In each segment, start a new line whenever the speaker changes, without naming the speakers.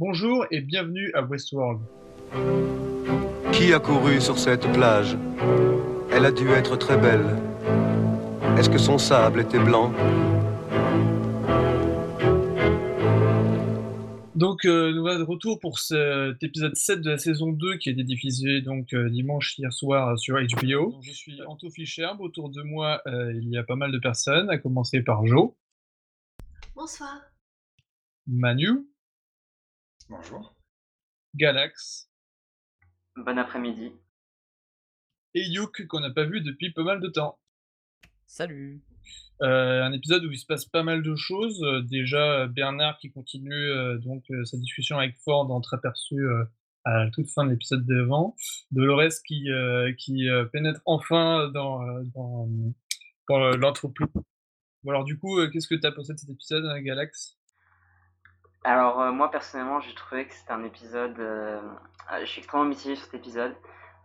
Bonjour et bienvenue à Westworld.
Qui a couru sur cette plage? Elle a dû être très belle. Est-ce que son sable était blanc?
Donc euh, nous voilà de retour pour cet épisode 7 de la saison 2 qui a été diffusé donc euh, dimanche hier soir sur HBO. Donc, je suis Anto Fischerbe, autour de moi euh, il y a pas mal de personnes, à commencer par Joe,
Bonsoir.
Manu,
Bonjour.
Galax
Bon après-midi.
et Youk qu'on n'a pas vu depuis pas mal de temps.
Salut.
Euh, un épisode où il se passe pas mal de choses. Euh, déjà, Bernard qui continue euh, donc euh, sa discussion avec Ford entreaperçu euh, à la toute fin de l'épisode d'avant. Dolores qui, euh, qui euh, pénètre enfin dans, euh, dans, dans l'entreprise. Bon, alors du coup, euh, qu'est-ce que tu as pensé de cet épisode, hein, Galax?
Alors euh, moi personnellement j'ai trouvé que c'était un épisode... euh, euh, je suis extrêmement mitigé sur cet épisode.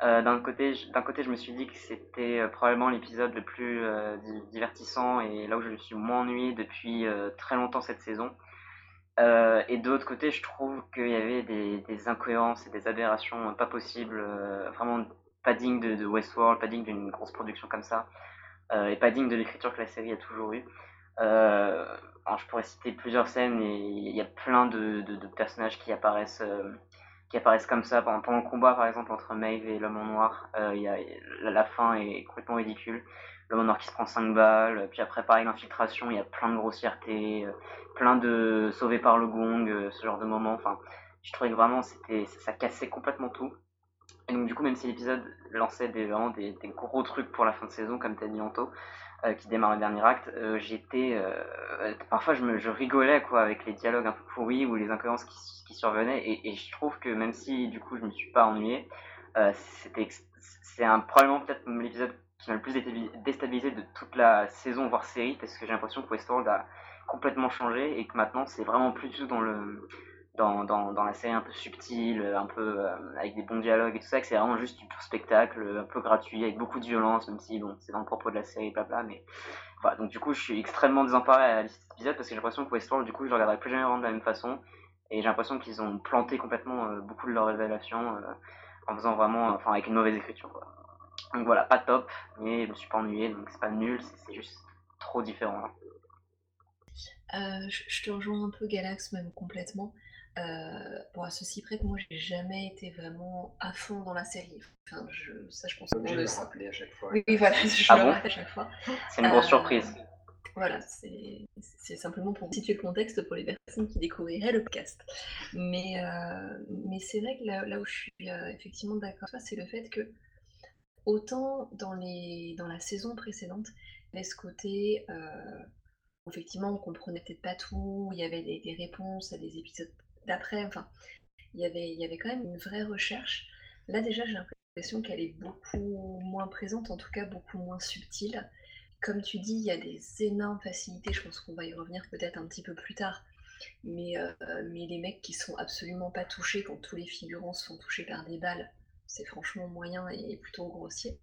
Euh, d'un côté, d'un côté je me suis dit que c'était euh, probablement l'épisode le plus euh, di- divertissant et là où je me suis moins ennuyé depuis très longtemps cette saison. Et de l'autre côté je trouve qu'il y avait des, des incohérences et des aberrations pas possibles, vraiment pas dignes de, de Westworld, pas dignes d'une grosse production comme ça, et pas dignes de l'écriture que la série a toujours eue. Je pourrais citer plusieurs scènes et il y a plein de, personnages qui apparaissent, euh, qui apparaissent comme ça. Pendant, le combat, par exemple, entre Maeve et l'homme en noir, euh, y a, la, fin est complètement ridicule. L'homme en noir qui se prend 5 balles, puis après, pareil, l'infiltration, il y a plein de grossièreté, euh, plein de sauvés par le gong, euh, ce genre de moments. Enfin, je trouvais que vraiment, c'était, ça cassait complètement tout. Et donc, du coup, même si l'épisode lançait des, vraiment des, gros trucs pour la fin de saison, comme t'as dit, Anto, euh, qui démarre le dernier acte, euh, j'étais. euh, parfois, je, me, rigolais quoi, avec les dialogues un peu pourris ou les incohérences qui, survenaient. Et, je trouve que même si, du coup, je me suis pas ennuyé, euh, c'est probablement peut-être l'épisode qui m'a le plus déstabilisé de toute la saison, voire série, parce que j'ai l'impression que Westworld a complètement changé et que maintenant, c'est vraiment plus du tout dans le. Dans, dans, dans la série un peu subtile, un peu euh, avec des bons dialogues et tout ça, que c'est vraiment juste du pur spectacle, un peu gratuit, avec beaucoup de violence, même si bon, c'est dans le propos de la série, blabla, mais voilà, donc du coup, je suis extrêmement désemparé à l'issue cet épisode parce que j'ai l'impression que Westworld, du coup, je le regarderai plus jamais vraiment de la même façon. Et j'ai l'impression qu'ils ont planté complètement euh, beaucoup de leurs révélations euh, en faisant vraiment, enfin, avec une mauvaise écriture, quoi. Donc voilà, pas top, mais je me suis pas ennuyé, donc c'est pas nul, c'est juste trop différent.
Je, je te rejoins un peu, Galax, même complètement. Euh, bon, à ceci près que moi, j'ai jamais été vraiment à fond dans la série. Enfin, je, ça, je pense que
de
le
rappeler à chaque fois.
Oui, voilà, je
Ah
le
bon
répète à chaque fois.
C'est une grosse
Euh,
surprise.
Voilà, c'est simplement pour situer le contexte pour les personnes qui découvriraient le podcast. Mais, euh, mais c'est vrai que là, là où je suis euh, effectivement d'accord avec toi, c'est le fait que autant dans, les, dans la saison précédente, il y avait ce côté, euh, effectivement, on comprenait peut-être pas tout, il y avait des, des réponses à des épisodes d'après, enfin, il y, avait, il y avait quand même une vraie recherche. Là, déjà, j'ai l'impression qu'elle est beaucoup moins présente, en tout cas beaucoup moins subtile. Comme tu dis, il y a des énormes facilités, je pense qu'on va y revenir peut-être un petit peu plus tard. Mais, euh, mais les mecs qui sont absolument pas touchés quand tous les figurants sont touchés par des balles, c'est franchement moyen et plutôt grossier.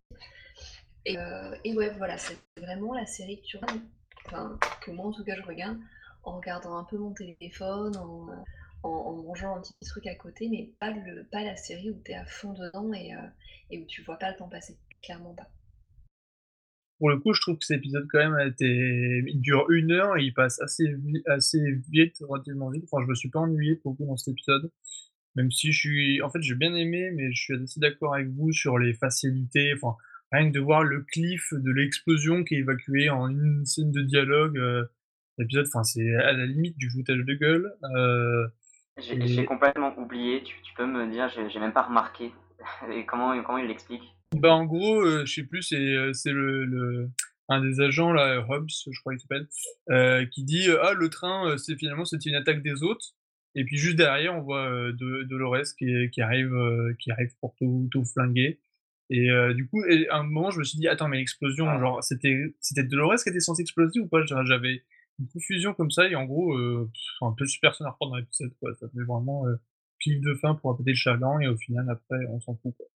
Et, euh, et ouais, voilà, c'est vraiment la série que tu regardes, enfin, que moi en tout cas je regarde, en regardant un peu mon téléphone, en, en, mangeant un petit truc à côté, mais pas, le, pas la série où tu es à fond dedans et, euh, et où tu vois pas le temps passer. Clairement pas.
Pour le coup, je trouve que cet épisode quand même a été... Il dure une heure et il passe assez, assez vite, relativement vite. Enfin, je me suis pas ennuyé pour le coup dans cet épisode. Même si je suis... En fait, j'ai bien aimé, mais je suis assez d'accord avec vous sur les facilités. Enfin, rien que de voir le cliff de l'explosion qui est évacué en une scène de dialogue, euh, l'épisode, enfin, c'est à la limite du foutage de gueule. Euh,
J'ai complètement oublié, tu, tu peux me dire, j'ai même pas remarqué. Et comment, comment il l'explique?
Bah en gros, euh, je sais plus, c'est euh, le, le un des agents là, Hobbs, je crois qu'il s'appelle, euh, qui dit euh, ah le train c'est finalement c'était une attaque des autres et puis juste derrière on voit euh, de Dolores qui, qui arrive qui arrive pour tout, tout flinguer et du coup et à un moment je me suis dit attends mais l'explosion
Ah.
genre c'était Dolores qui était censée exploser ou pas? J'avais une confusion comme ça et en gros euh, un peu personne à reprendre dans l'épisode quoi ça fait vraiment euh, pile de fin pour appeler le chaland et au final après on s'en fout quoi.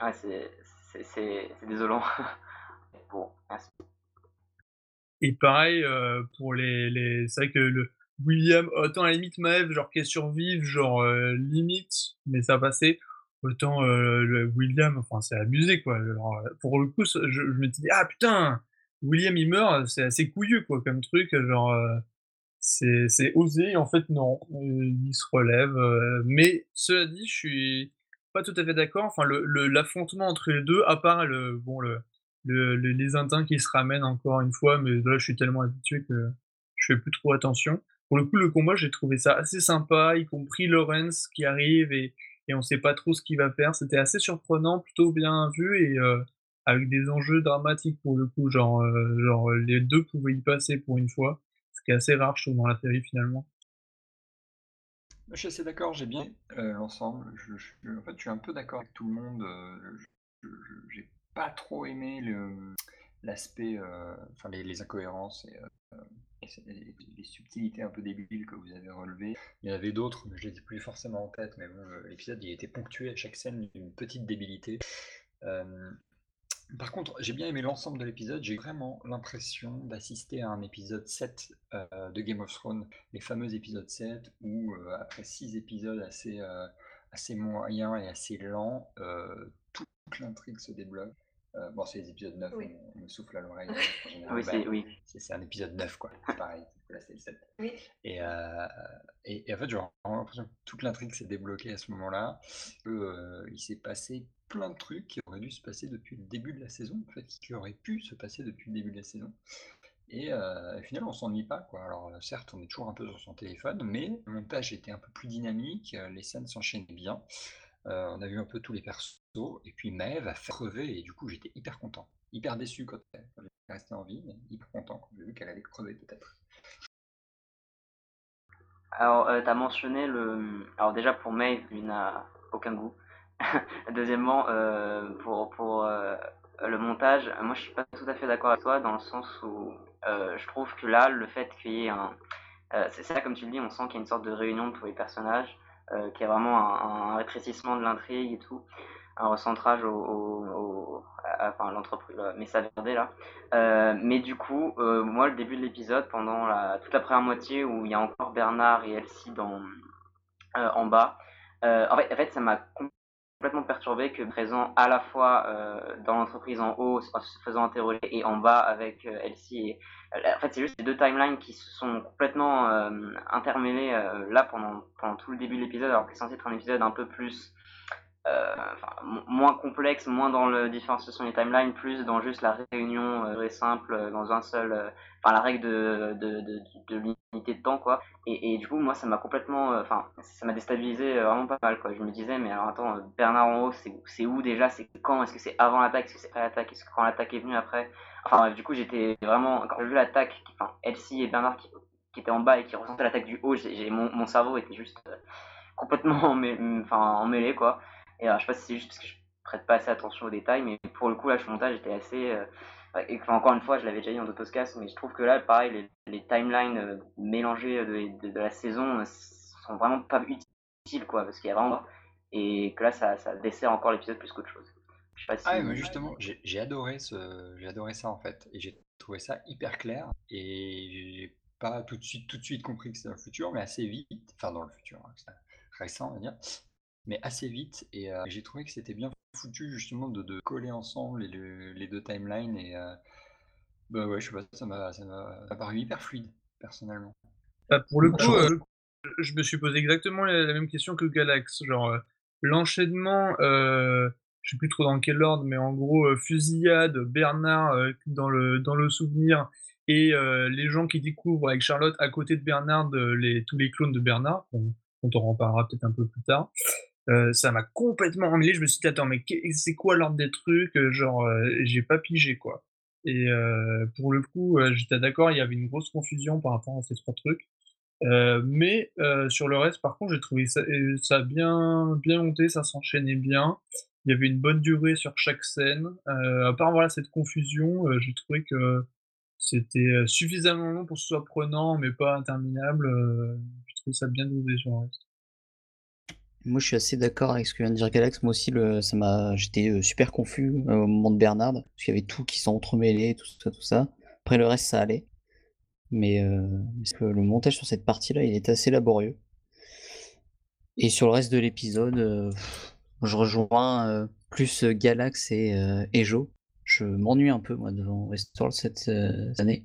Ah, c'est c'est- c'est- c'est désolant. bon, merci.
Et pareil euh, pour les, les... c'est vrai que le William, autant à la limite Maeve, genre qu'elle survive, genre limite, mais ça passait. Autant le William, enfin c'est abusé quoi. pour le coup, je, je me dis ah putain, William il meurt, c'est assez couillu quoi comme truc, genre c'est c'est osé. En fait non, il se relève. mais cela dit, je suis pas tout à fait d'accord. Enfin le l'affrontement entre les deux, à part le bon le, le, les intins qui se ramènent encore une fois, mais là je suis tellement habitué que je fais plus trop attention. Pour le coup, le combat, j'ai trouvé ça assez sympa, y compris Lawrence qui arrive et, et on sait pas trop ce qu'il va faire. C'était assez surprenant, plutôt bien vu et euh, avec des enjeux dramatiques pour le coup. Genre, euh, genre les deux pouvaient y passer pour une fois, ce qui est assez rare, je dans la série finalement.
Je suis assez d'accord, j'ai bien euh, en fait, je suis un peu d'accord avec tout le monde. j'ai pas trop aimé l'aspect, enfin les, incohérences et les, subtilités un peu débiles que vous avez relevées. Il y en avait d'autres, mais je les ai plus forcément en tête. Mais bon, l'épisode il était ponctué à chaque scène d'une petite débilité. Euh, par contre, j'ai bien aimé l'ensemble de l'épisode. J'ai vraiment l'impression d'assister à un épisode 7 euh, de Game of Thrones, les fameux épisodes 7, où euh, après 6 épisodes assez, assez moyens et assez lents, toute l'intrigue se débloque. Euh, bon, c'est les épisodes 9, on, me souffle à l'oreille.
oui, c'est, oui.
C'est, un épisode 9, quoi. C'est pareil, là c'est le 7. Oui. Et, euh, et, en fait, j'ai l'impression que toute l'intrigue s'est débloquée à ce moment-là. Euh, il s'est passé plein de trucs qui auraient dû se passer depuis le début de la saison, en fait, qui auraient pu se passer depuis le début de la saison. Et euh, finalement, on s'ennuie pas. Quoi. Alors, certes, on est toujours un peu sur son téléphone, mais le montage était un peu plus dynamique, les scènes s'enchaînaient bien. Euh, on a vu un peu tous les persos, et puis Maeve a fait crever, et du coup j'étais hyper content. Hyper déçu quand elle est restée en vie, mais hyper content quand j'ai vu qu'elle allait crever peut-être.
Alors, euh, tu as mentionné le. Alors, déjà pour Maeve, il n'a aucun goût. Deuxièmement, euh, pour, pour le montage, moi je suis pas tout à fait d'accord avec toi dans le sens où je trouve que là, le fait qu'il y ait un. c'est ça, comme tu le dis, on sent qu'il y a une sorte de réunion de tous les personnages. Euh, qui est vraiment un, rétrécissement de l'intrigue et tout, un recentrage au, enfin l'entreprise, Messa Verde là. Euh, mais du coup, euh, moi le début de l'épisode, pendant toute la première moitié où il y a encore Bernard et Elsie dans, en bas, en fait ça m'a complètement perturbé que présent à la fois euh, dans l'entreprise en haut, se faisant interroger, et en bas avec euh, Elsie. Euh, en fait, c'est juste ces deux timelines qui se sont complètement intermêlées là pendant, pendant tout le début de l'épisode, alors que c'est censé être un épisode un peu plus euh, moins complexe, moins dans le différenciation des timelines, plus dans juste la réunion euh, très simple euh, dans un seul, enfin la règle de, de l'unité de temps quoi. Et, du coup moi ça m'a complètement, enfin ça m'a déstabilisé vraiment pas mal quoi. Je me disais mais alors attends Bernard en haut c'est où déjà, c'est quand, est-ce que c'est avant l'attaque, est-ce que c'est après l'attaque, est-ce que quand l'attaque est venue après? Enfin du coup j'étais vraiment quand j'ai vu l'attaque, enfin Elsie et Bernard qui, qui étaient en bas et qui ressentaient l'attaque du haut, j'ai mon, mon cerveau était juste complètement enfin emmêlé quoi. Et alors, je sais pas si c'est juste parce que je prête pas assez attention aux détails, mais pour le coup, là, ce montage était assez. Encore une fois, je l'avais déjà dit en Autoscast, mais je trouve que là, pareil, les, les timelines euh, mélangées de, de, la saison euh, sont vraiment pas utiles, quoi, parce qu'il y a vraiment. Et que là, ça, ça dessert encore l'épisode plus qu'autre chose.
Je sais pas si ah, mais justement, j'ai adoré, ce, j'ai adoré ça en fait, et j'ai trouvé ça hyper clair, et j'ai pas tout de suite, tout de suite compris que c'était dans le futur, mais assez vite, enfin dans le futur, hein, récent on va dire, mais assez vite. Et euh, j'ai trouvé que c'était bien foutu justement de, de coller ensemble les, les, deux timelines. Et euh, bah ouais, je sais pas, ça m'a paru hyper fluide, personnellement.
Bah, pour le coup, euh, je me suis posé exactement la, même question que Galax. Genre, l'enchaînement, je sais plus trop dans quel ordre, mais en gros, fusillade, Bernard dans, le, dans le souvenir, et les gens qui découvrent avec Charlotte à côté de Bernard les, tous les clones de Bernard, on, on en reparlera peut-être un peu plus tard. Euh, ça m'a complètement emmêlé. Je me suis dit, attends, mais c'est quoi l'ordre des trucs? Euh, Genre, euh, j'ai pas pigé, quoi. Et pour le coup, j'étais d'accord, il y avait une grosse confusion par rapport à ces trois trucs. mais sur le reste, par contre, j'ai trouvé ça, ça bien, bien monté, ça s'enchaînait bien. Il y avait une bonne durée sur chaque scène. à part voilà cette confusion, j'ai trouvé que c'était suffisamment long pour que ce soit prenant, mais pas interminable. j'ai trouvé ça bien dosé sur le reste.
Moi, je suis assez d'accord avec ce que vient de dire Galax. Moi aussi, le, ça m'a, j'étais euh, super confus euh, au moment de Bernard, parce qu'il y avait tout qui s'entremêlait, tout ça, tout ça. Après, le reste, ça allait. mais le montage sur cette partie-là, il est assez laborieux. Et sur le reste de l'épisode, je rejoins plus Galax et, et. Je m'ennuie un peu moi devant Westworld cette année.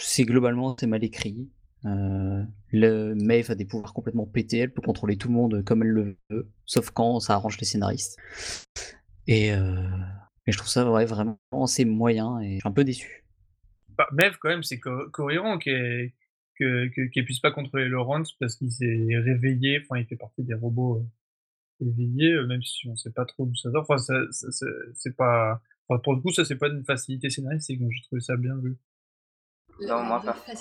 c'est globalement c'est mal écrit. Le Maeve a des pouvoirs complètement pétés, elle peut contrôler tout le monde comme elle le veut, sauf quand ça arrange les scénaristes. Et, je trouve ça vraiment assez moyen et un peu déçu.
Bah, Maeve quand même c'est cohérent qu'elle que, puisse pas contrôler Lawrence parce qu'il s'est réveillé, enfin il fait partie des robots éveillés, même si on sait pas trop d'où ça sort. Enfin, c'est pas, pour le coup, ça c'est pas une facilité scénaristique, donc j'ai trouvé ça bien vu.
La, vraie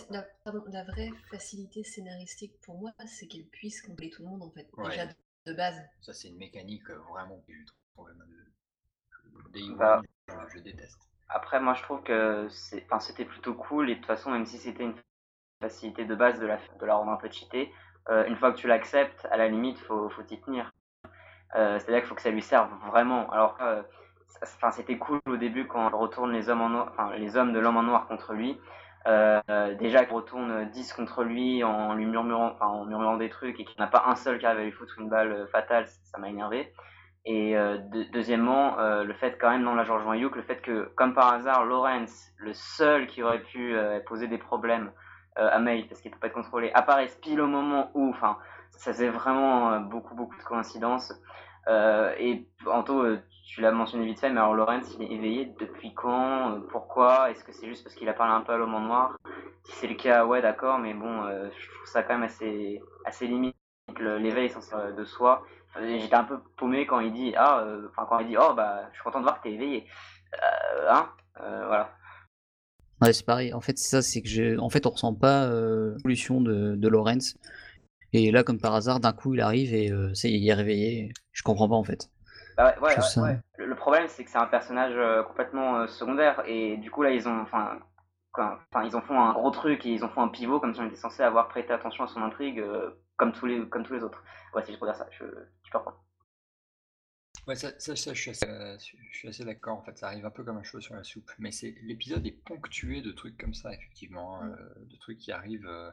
la, vraie facilité scénaristique pour moi, c'est qu'elle puisse contrôler tout le monde en fait, déjà de base.
Ça c'est une mécanique vraiment que je trouve
bah, je, déteste. Après, moi je trouve que c'était plutôt cool et de toute façon, même si c'était une facilité de base de la, de la rendre un peu cheatée, euh, une fois que tu l'acceptes, à la limite, faut, faut t'y tenir. Euh, c'est-à-dire qu'il faut que ça lui serve vraiment. Alors, euh, enfin, c'était cool au début quand on retourne les hommes en noir, enfin, les hommes de l'homme en noir contre lui. Déjà qu'il retourne 10 contre lui en lui murmurant, enfin, en murmurant des trucs et qu'il n'y en a pas un seul qui arrive à lui foutre une balle fatale, ça m'a énervé. Et deuxièmement, le fait quand même, dans la George Youk, le fait que, comme par hasard, Lawrence, le seul qui aurait pu poser des problèmes euh, à mail parce qu'il peut pas être contrôlé apparaissent pile au moment où, enfin, ça c'est vraiment euh, beaucoup beaucoup de coïncidences. Euh, et Anto, tu l'as mentionné vite fait, mais alors Lorenz, il est éveillé depuis quand Pourquoi? Est-ce que c'est juste parce qu'il a parlé un peu à l'homme en noir? Si c'est le cas, ouais, d'accord, mais bon, je trouve ça quand même assez, assez limite. L'éveil censé de soi. J'étais un peu paumé quand il dit ah, enfin quand il dit oh bah, je suis content de voir que t'es éveillé. hein Voilà.
Ouais, c'est pareil. En fait, c'est ça, c'est que je... en fait, on ressent pas euh, l'évolution de, de Lorenz. Et là, comme par hasard, d'un coup, il arrive et euh, il est réveillé. Je comprends pas en fait.
Bah ouais, ouais, Le, problème, c'est que c'est un personnage euh, complètement euh, secondaire et du coup là, ils ont, enfin, enfin, ils en font un gros truc et ils en font un pivot comme si on était censé avoir prêté attention à son intrigue comme tous les, comme tous les autres. Ouais, c'est juste pour dire ça. Je, tu comprends.
Ouais, ça, ça, je, suis assez, je assez d'accord. En fait, ça arrive un peu comme un cheveu sur la soupe. Mais c'est l'épisode est ponctué de trucs comme ça, effectivement, mmh. euh, de trucs qui arrivent euh,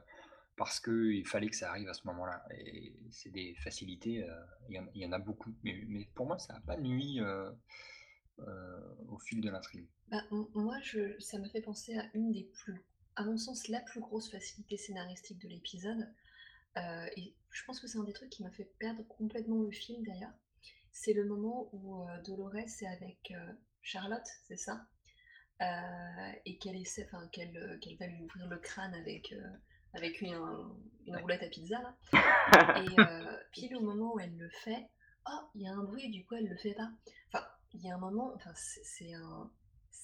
parce qu'il fallait que ça arrive à ce moment-là. Et c'est des facilités. Euh, il y, en a beaucoup. Mais, pour moi, ça n'a pas nuit au fil de l'intrigue.
Bah, moi, ça me fait penser à une des plus, à mon sens, la plus grosse facilité scénaristique de l'épisode. et je pense que c'est un des trucs qui m'a fait perdre complètement le film d'ailleurs c'est le moment où euh, Dolores est avec euh, Charlotte, c'est ça? Euh, Et qu'elle essaie, enfin qu'elle va lui ouvrir le crâne avec avec une, roulette à pizza là. Et pile au moment où elle le fait, oh il y a un bruit, du coup elle le fait pas. Enfin il y a un moment, enfin c'est un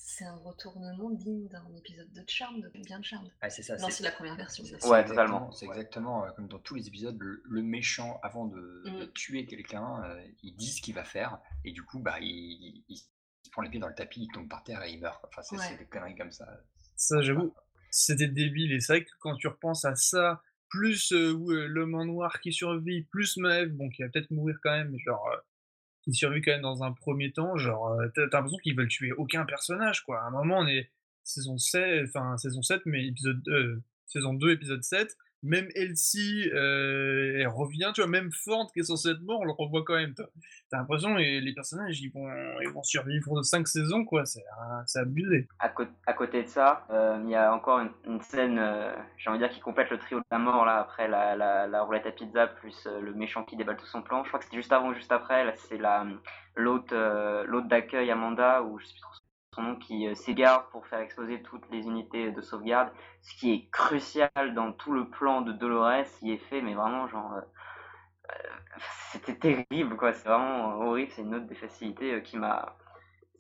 c'est un retournement digne d'un épisode de Charmed, de bien de Charmed.
Ah, c'est ça.
Non, c'est la première version.
Ouais, totalement.
C'est exactement euh, comme dans tous les épisodes, le, méchant, avant de, mm. tuer quelqu'un, euh, il dit ce qu'il va faire, et du coup, bah, il, il, prend les pieds dans le tapis, il tombe par terre et il meurt. Enfin, c'est des conneries comme ça.
Ça, j'avoue, c'était débile. Et c'est vrai que quand tu repenses à ça, plus euh, l'homme noir qui survit, plus Maeve, bon, qui va peut-être mourir quand même, mais genre qui survit quand même dans un premier temps. Genre, t'as l'impression qu'ils veulent tuer aucun personnage, quoi. À un moment, on est saison 7, enfin saison 7, mais épisode saison 2, épisode 7 même Elsie, euh, elle revient, tu vois, même Ford qui est censé être mort, on le revoit quand même. T'as l'impression et les personnages, ils vont, ils vont survivre de 5 saisons, quoi, c'est abusé.
À, côté de ça, euh, il y a encore une, scène, euh, j'ai envie de dire, qui complète le trio de la mort, là, après la, roulette à pizza, plus le méchant qui déballe tout son plan. Je crois que c'était juste avant ou juste après, c'est l'autre d'accueil, Amanda, ou je sais plus trop son nom qui euh, s'égare pour faire exploser toutes les unités de sauvegarde, ce qui est crucial dans tout le plan de Dolores, il est fait, mais vraiment genre euh, euh, c'était terrible quoi, c'est vraiment horrible, c'est une autre des facilités qui m'a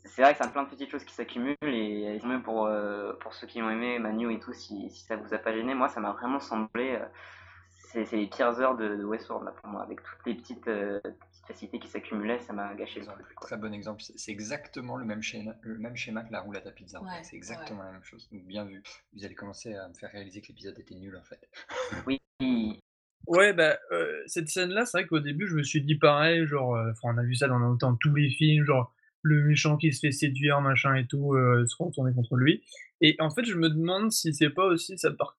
c'est vrai que c'est plein de petites choses qui s'accumulent et même pour pour ceux qui ont aimé Manu et tout si, si ça vous a pas gêné, moi ça m'a vraiment semblé c'est les pires heures de, de Westworld là pour moi avec toutes les petites facilité qui s'accumulait, ça m'a gâché le truc.
Très bon exemple. C'est exactement le même schéma, le même schéma que la roulette à pizza. c'est exactement la même chose. Donc bien vu. Vous allez commencer à me faire réaliser que l'épisode était nul en fait.
oui.
Ouais, bah, euh, cette scène-là, c'est vrai qu'au début, je me suis dit pareil, genre, euh, on a vu ça dans autant tous les films, genre, le méchant qui se fait séduire, machin et tout, euh, se retourner contre lui. Et en fait, je me demande si c'est pas aussi ça part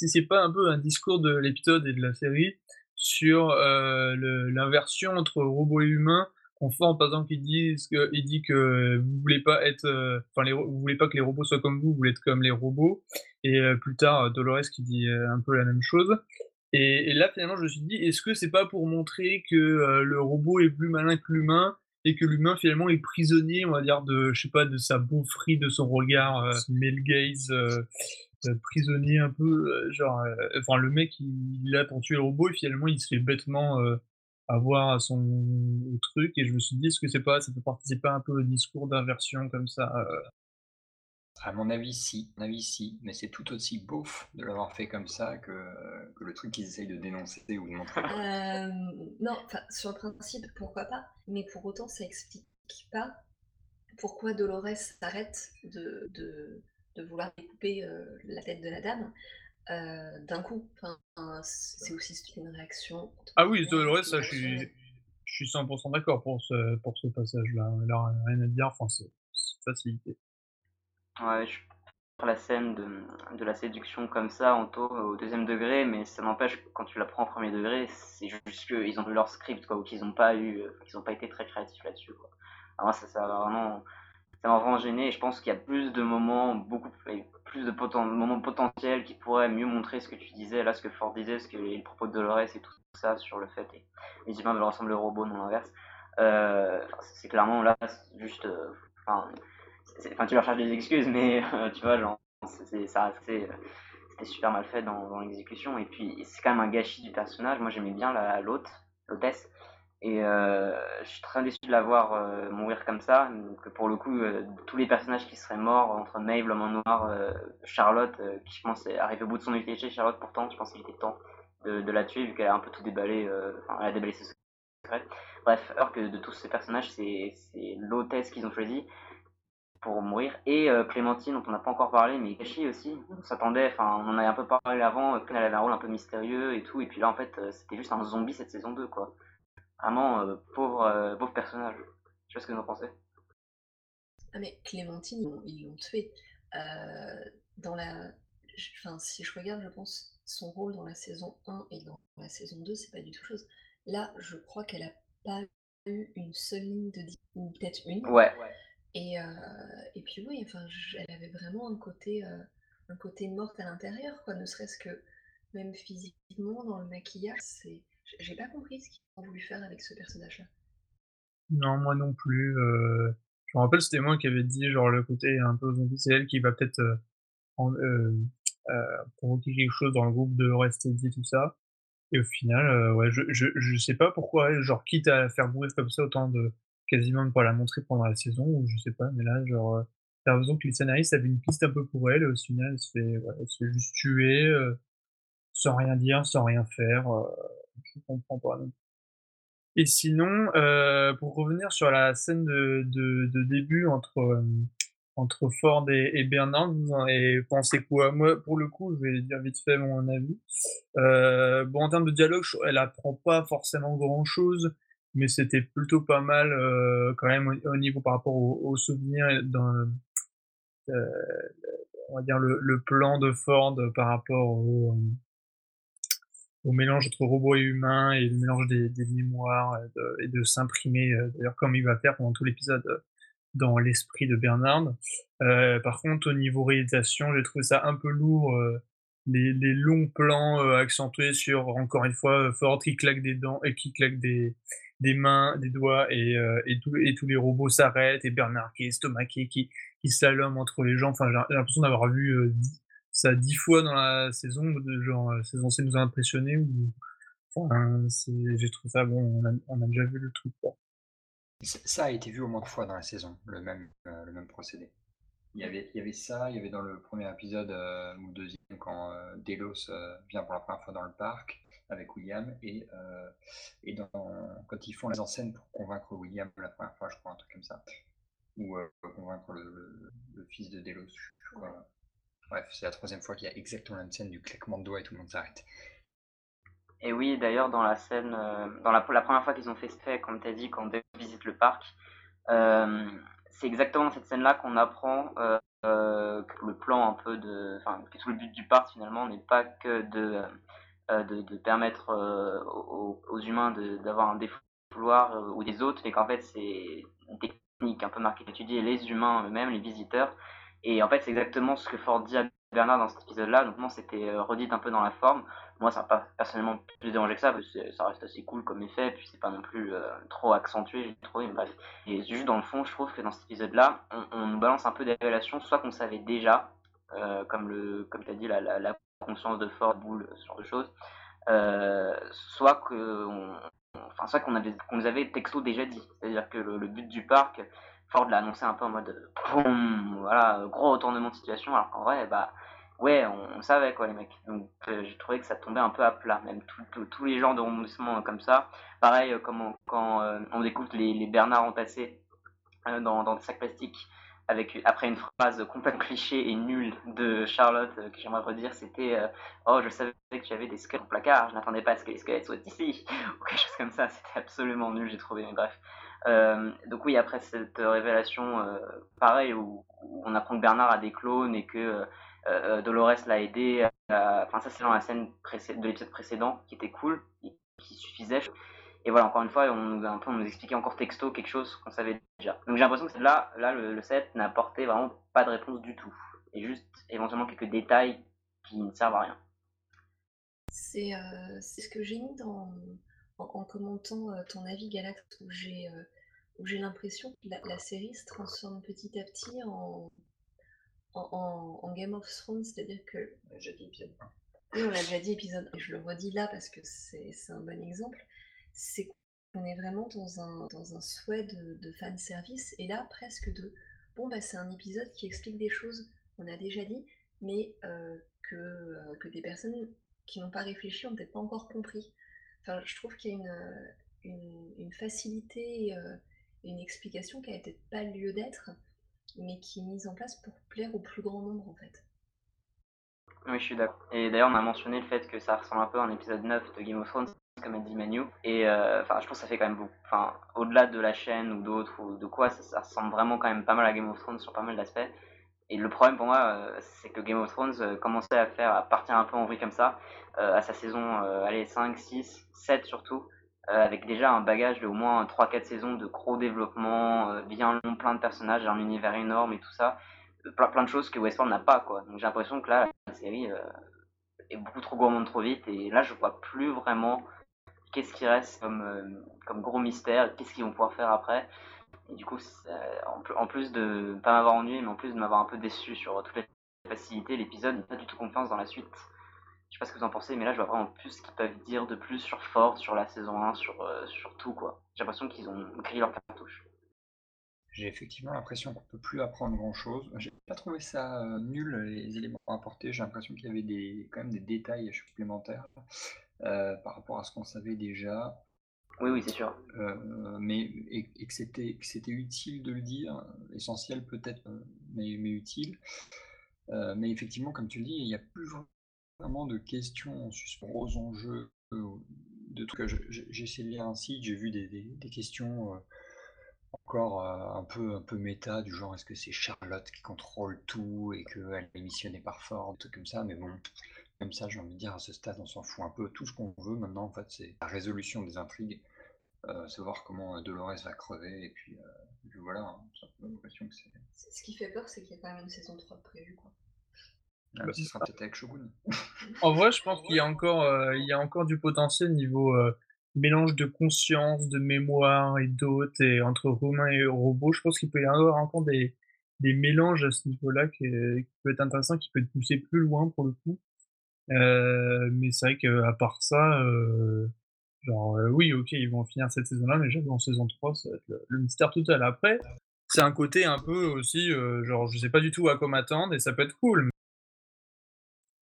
si c'est pas un peu un discours de l'épisode et de la série sur, le l'inversion entre robots et humains. Conforme par exemple, ils disent que il dit que vous voulez pas être, heu, enfin vous voulez pas que les robots soient comme vous, vous voulez être comme les robots et heu, plus tard, Dolores qui dit, un peu la même chose et et là finalement je me suis dit: «Est-ce que c'est pas pour montrer que, le robot est plus malin que l'humain et que l'humain finalement est prisonnier, on va dire de je sais pas, de sa beaufrie, de son regard, male gaze, prisonnier un peu, heu, genre, heu, enfin le mec il est là pour tuer le robot et finalement il se fait bêtement, avoir à son truc» et je me suis dit: «Est-ce que c'est pas ça peut participer un peu au discours d'inversion comme ça, heu?»
À mon avis, si. À mon avis, si. Mais c'est tout aussi beauf de l'avoir fait comme ça que, que le truc qu'ils essayent de dénoncer ou de montrer.
Euh, non, sur le principe, pourquoi pas, mais pour autant, ça explique pas pourquoi Dolores s'arrête de, de, de vouloir découper euh, la tête de la dame euh, d'un coup. Enfin, c'est aussi une réaction.
Ah oui, Dolores, ça, je suis, je suis 100% d'accord pour ce, pour ce passage-là. Il a rien à dire, enfin, c'est facilité.
Ouais, je prends la scène de, de la séduction comme ça, en taux, au deuxième degré, mais ça n'empêche que quand tu la prends au premier degré, c'est juste qu'ils ont vu leur script, quoi, ou qu'ils n'ont pas eu, qu'ils n'ont pas été très créatifs là-dessus. Alors ça, ça va vraiment, ça m'a vraiment gêné, et je pense qu'il y a plus de moments, beaucoup plus de moments potentiels qui pourraient mieux montrer ce que tu disais, là, ce que Ford disait, ce que les propos de Dolores et tout ça sur le fait, et les humains veulent ressembler aux robots, non l'inverse. Euh, c'est clairement là, juste, euh, enfin, enfin tu leur cherches des excuses mais euh, tu vois genre c'est ça c'était super mal fait dans, dans l'exécution. Et puis c'est quand même un gâchis du personnage. Moi j'aimais bien la l'hôte l'hôtesse et euh, je suis très déçu de la voir euh, mourir comme ça donc pour le coup euh, tous les personnages qui seraient morts entre Maeve l'homme en noir Charlotte qui je pense est arrivée au bout de son utilité Charlotte pourtant je pense qu'il était temps de, la tuer vu qu'elle a un peu tout déballé enfin elle a déballé ses secrets bref alors que de tous ces personnages c'est l'hôtesse qu'ils ont choisi pour mourir. Et Clémentine, dont on n'a pas encore parlé, mais Gachi aussi. On s'attendait, enfin, on en avait un peu parlé avant, qu'elle avait un rôle un peu mystérieux et tout. Et puis là, en fait, c'était juste un zombie cette saison 2, quoi. Vraiment, euh, pauvre, euh, pauvre personnage. Je sais pas ce que vous en pensez.
Ah, mais Clémentine, ils l'ont tué. Euh, dans la. Enfin, si je regarde, je pense, son rôle dans la saison 1 et dans la saison 2, c'est pas du tout chose. Là, je crois qu'elle a pas eu une seule ligne de ou peut-être une.
Ouais.
Et, euh, et puis oui, enfin, elle avait vraiment un côté, un côté morte à l'intérieur, quoi. Ne serait-ce que même physiquement dans le maquillage, c'est, j'ai pas compris ce qu'ils ont voulu faire avec ce personnage-là.
Non, moi non plus. Euh... Je me rappelle, c'était moi qui avais dit genre le côté un peu zombie, c'est elle qui va peut-être euh, en, provoquer quelque chose dans le groupe de Restedi tout ça. Et au final, ouais, je, je, je sais pas pourquoi, genre quitte à faire mourir comme ça autant de quasiment ne pas la montrer pendant la saison ou je sais pas, mais là, genre, euh, t'as l'impression que les scénaristes avaient une piste un peu pour elle et au final, elle se fait, elle se fait juste tuer, euh, sans rien dire, sans rien faire, euh, je comprends pas Et sinon, euh, pour revenir sur la scène de, début entre, entre Ford et, et, Bernard, vous en avez pensé quoi? Moi, pour le coup, je vais dire vite fait mon avis. Euh, bon, en termes de dialogue, elle apprend pas forcément grand-chose mais c'était plutôt pas mal euh, quand même au, au, niveau par rapport aux au souvenirs dans euh, on va dire le, le, plan de Ford par rapport au, au mélange entre robot et humain et le mélange des, des mémoires et de, de s'imprimer d'ailleurs comme il va faire pendant tout l'épisode dans l'esprit de Bernard. Euh, par contre, au niveau réalisation, j'ai trouvé ça un peu lourd. Euh, les, les, longs plans euh, accentués sur encore une fois Ford qui claque des dents et qui claque des, des mains, des doigts, et, euh, et, tout, et tous les robots s'arrêtent, et Bernard qui est estomaqué, qui, qui salome entre les gens. Enfin, j'ai l'impression d'avoir vu euh, ça dix fois dans la saison, de genre, euh, cette censé nous a impressionné, ou, j'ai trouvé ça bon, on a, déjà vu le truc.
Ça a été vu au moins de fois dans la saison, le même, euh, le même procédé. Il y, avait, il y avait ça, il y avait dans le premier épisode euh, ou le deuxième quand euh, Delos vient pour la première fois dans le parc avec William et, et dans, quand ils font les enseignes pour convaincre William la première fois, je crois, un truc comme ça, ou convaincre le, le, le, fils de Delos, je crois. Bref, c'est la troisième fois qu'il y a exactement la même scène du claquement de doigts et tout le monde s'arrête.
Et oui, d'ailleurs, dans la scène, euh, dans la, première fois qu'ils ont fait ce fait, comme tu as dit, quand Delos visite le parc, euh, c'est exactement cette scène-là qu'on apprend que le plan un peu de, enfin que tout le but du parc finalement n'est pas que de de, de, permettre aux, aux, humains d'avoir un défouloir ou des autres, mais qu'en fait c'est une technique un peu marquée d'étudier les humains eux-mêmes, les visiteurs. Et en fait c'est exactement ce que Ford dit à Bernard dans cet épisode-là, donc non c'était redit un peu dans la forme. Moi ça n'a pas personnellement plus dérangé que ça, parce que ça reste assez cool comme effet, puis c'est pas non plus trop accentué, mais bref. Et juste dans le fond, je trouve que dans cet épisode-là, on, nous balance un peu des révélations, soit qu'on savait déjà, euh, comme le comme tu as dit, la, conscience de Ford, Boule, ce genre de choses, euh, soit que enfin soit qu'on nous avait texto déjà dit, c'est-à-dire que le, but du parc, Ford l'a annoncé un peu en mode boum, voilà, gros retournement de situation, alors qu'en vrai, bah ouais, on, savait quoi les mecs. Donc euh, j'ai trouvé que ça tombait un peu à plat, même tous les genres de rebondissements comme ça. Pareil, euh, comme on, quand euh, on découvre les, les Bernards entassés euh, dans, des sacs plastiques, avec après une phrase complètement cliché et nulle de Charlotte que j'aimerais redire, c'était oh je savais que tu avais des squelettes au placard, je n'attendais pas à ce que les squelettes soient ici ou quelque chose comme ça. C'était absolument nul, j'ai trouvé. Mais bref. Euh, donc oui, après cette révélation, euh, pareil, où, on apprend que Bernard a des clones et que euh, Dolores l'a aidé. Enfin, ça c'est dans la scène de l'épisode précédent qui était cool, et qui suffisait. Et voilà, encore une fois, on nous expliquait encore texto quelque chose qu'on savait déjà. Donc j'ai l'impression que là, là, le, le set n'a apporté vraiment pas de réponse du tout, et juste éventuellement quelques détails qui ne servent à rien.
C'est euh, ce que j'ai mis dans en, en commentant euh, ton avis Galax, où j'ai euh, où j'ai l'impression que la, la, série se transforme petit à petit en, en, en Game of Thrones, c'est-à-dire que...
Déjà dit épisode 1.
Oui, on l'a déjà dit épisode, et je le redis là parce que c'est un bon exemple, c'est qu'on est vraiment dans un, dans un souhait de, de fan service, et là presque de, bon bah c'est un épisode qui explique des choses, on a déjà dit, mais euh, que, euh, que des personnes qui n'ont pas réfléchi ont peut-être pas encore compris. Enfin, je trouve qu'il y a une, une facilité euh, une explication qui a peut-être pas lieu d'être, mais qui est mise en place pour plaire au plus grand nombre en fait.
Oui, je suis d'accord. Et d'ailleurs, on a mentionné le fait que ça ressemble un peu à un épisode 9 de Game of Thrones, comme a dit Manu. Et enfin, euh, je pense que ça fait quand même beaucoup. Enfin, au-delà de la chaîne ou d'autres ou de quoi, ça, ressemble vraiment quand même pas mal à Game of Thrones sur pas mal d'aspects. Et le problème pour moi, euh, c'est que Game of Thrones euh, commençait à faire, à partir un peu en vrille comme ça, à sa saison, allez, 5, 6, 7 surtout, avec déjà un bagage de au moins 3-4 saisons de gros développement, bien long, plein de personnages, un univers énorme et tout ça plein, de choses que Westworld n'a pas quoi. Donc j'ai l'impression que là la série euh, est beaucoup trop gourmande trop vite et là je vois plus vraiment qu'est-ce qui reste comme euh, comme gros mystère, qu'est-ce qu'ils vont pouvoir faire après. Et du coup en, plus de pas m'avoir ennuyé mais en plus de m'avoir un peu déçu sur toutes les facilités, l'épisode n'a pas du tout confiance dans la suite. Je sais pas ce que vous en pensez, mais là je vois vraiment plus ce qu'ils peuvent dire de plus sur Ford, sur la saison 1, sur, euh, sur tout quoi. J'ai l'impression qu'ils ont grillé leur cartouche
j'ai effectivement l'impression qu'on peut plus apprendre grand chose. J'ai pas trouvé ça euh, nul les éléments apportés. J'ai l'impression qu'il y avait des, quand même des détails supplémentaires euh, par rapport à ce qu'on savait déjà.
Oui, oui, c'est sûr.
Euh, mais et, que c'était utile de le dire, essentiel peut-être, mais, mais utile. Euh, mais effectivement, comme tu le dis, il n'y a plus vraiment de questions en suspens aux enjeux de. J'ai essayé de lire un site, j'ai vu des, des, des questions encore euh, un peu un peu méta du genre est-ce que c'est Charlotte qui contrôle tout et qu'elle est missionnée par Ford, tout comme ça, mais bon, comme ça j'ai envie de dire à ce stade on s'en fout un peu. Tout ce qu'on veut maintenant en fait c'est la résolution des intrigues, euh, savoir comment Dolores va crever et puis, euh, et puis voilà, hein, l'impression que c'est.
Ce qui fait peur c'est qu'il y a quand même une saison 3 de prévue quoi.
Ah, bah, ce sera peut-être avec Shogun.
en vrai, je pense qu'il y a encore, euh, il y a encore du potentiel niveau euh, mélange de conscience, de mémoire et d'autres, et entre humains et robots, je pense qu'il peut y avoir encore des, des mélanges à ce niveau-là qui, qui, peut être intéressant, qui peut être poussé plus loin pour le coup. Euh, mais c'est vrai qu'à part ça, euh, genre, euh, oui, ok, ils vont finir cette saison-là, mais déjà en saison 3, ça va être le, le mystère total. Après, c'est un côté un peu aussi, euh, genre, je sais pas du tout à quoi m'attendre, et ça peut être cool.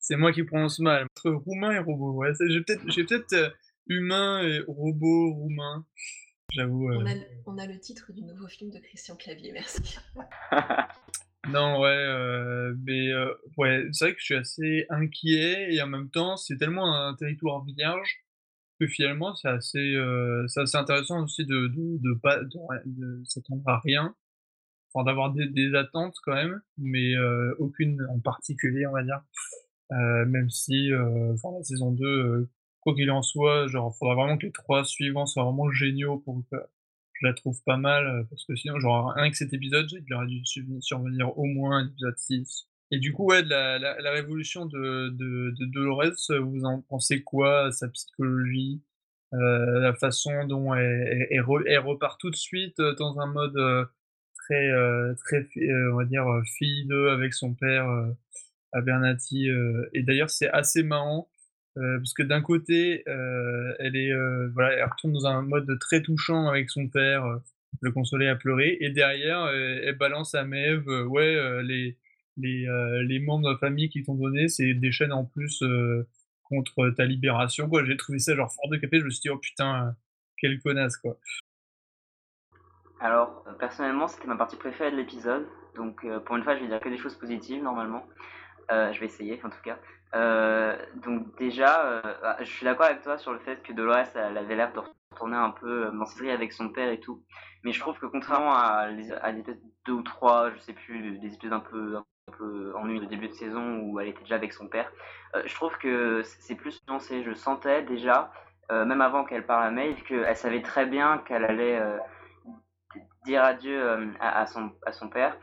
C'est moi qui prononce mal. Entre roumain et robot, ouais, j'ai peut-être, j'ai peut-être euh, humain et robot roumain. J'avoue.
On, a, on, a, le titre du nouveau film de Christian Clavier, merci.
non, ouais, mais ouais, c'est vrai que je suis assez inquiet et en même temps, c'est tellement un territoire vierge que finalement, c'est assez, euh, intéressant aussi de de pas s'attendre à rien. enfin d'avoir des attentes quand même, mais heu, aucune en particulier, on va dire. Heu, même si, enfin la saison 2, heu, quoi qu'il en soit, genre, faudra vraiment que les 3 suivants soient vraiment géniaux pour que je la trouve pas mal, parce que sinon, genre rien que cet épisode, il aurait dû surv survenir au moins un épisode 6. Et du coup, ouais, de la révolution de de de Dolores, vous en pensez quoi? Sa psychologie, heu, la façon dont elle elle elle re elle repart tout de suite, heu, dans un mode, heu, très, très on va dire, heu, fille-2 avec son père, heu et d'ailleurs c'est assez marrant, parce que d'un côté, elle est, voilà, elle retourne dans un mode très touchant avec son père, le consoler, à pleurer et derrière, heu, elle balance à Maeve, ouais, les les, heu, les membres de la famille qui t'ont donné, c'est des chaînes en plus, heu, contre ta libération, quoi. J'ai trouvé ça genre fort décapé, je me suis dit: «Oh putain, quelle connasse, quoi».
Alors, heu, personnellement, c'était ma partie préférée de l'épisode, donc pour une fois, je vais dire que des choses positives normalement. Je vais essayer en tout cas. Donc déjà, bah, je suis d'accord avec toi sur le fait que Dolores, elle avait l'air de retourner un peu, série avec son père et tout. Mais je trouve que contrairement à les à l'épisode 2 ou 3, je sais plus, des épisodes un peu peu ennuyeux de début de saison où elle était déjà avec son père, heu, je trouve que c'est plus nuancé. Je sentais déjà, heu, même avant qu'elle parle à Maeve, qu'elle savait très bien qu'elle allait, heu, d dire adieu, à à son à son père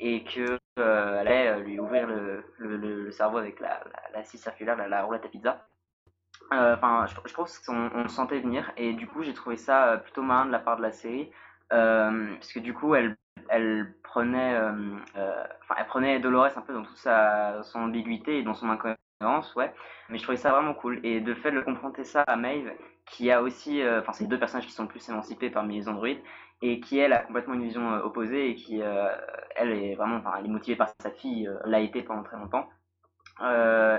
et que, heu, elle allait, lui ouvrir le le cerveau avec la la la scie circulaire, la roulette à pizza. Enfin, je trouve qu'on on sentait venir et du coup, j'ai trouvé ça, plutôt malin de la part de la série, parce que du coup, elle elle prenait, hem, heu, enfin, elle prenait Dolores un peu dans toute sa son ambiguïté et dans son incohérence, ouais, mais je trouvais ça vraiment cool. Et de fait de confronter ça à Maeve qui a aussi, heu, enfin, c'est 2 personnages qui sont plus émancipés parmi les androïdes et qui elle a complètement une vision, opposée et qui, elle est vraiment, enfin, elle est motivée par sa fille, l'a été pendant très longtemps.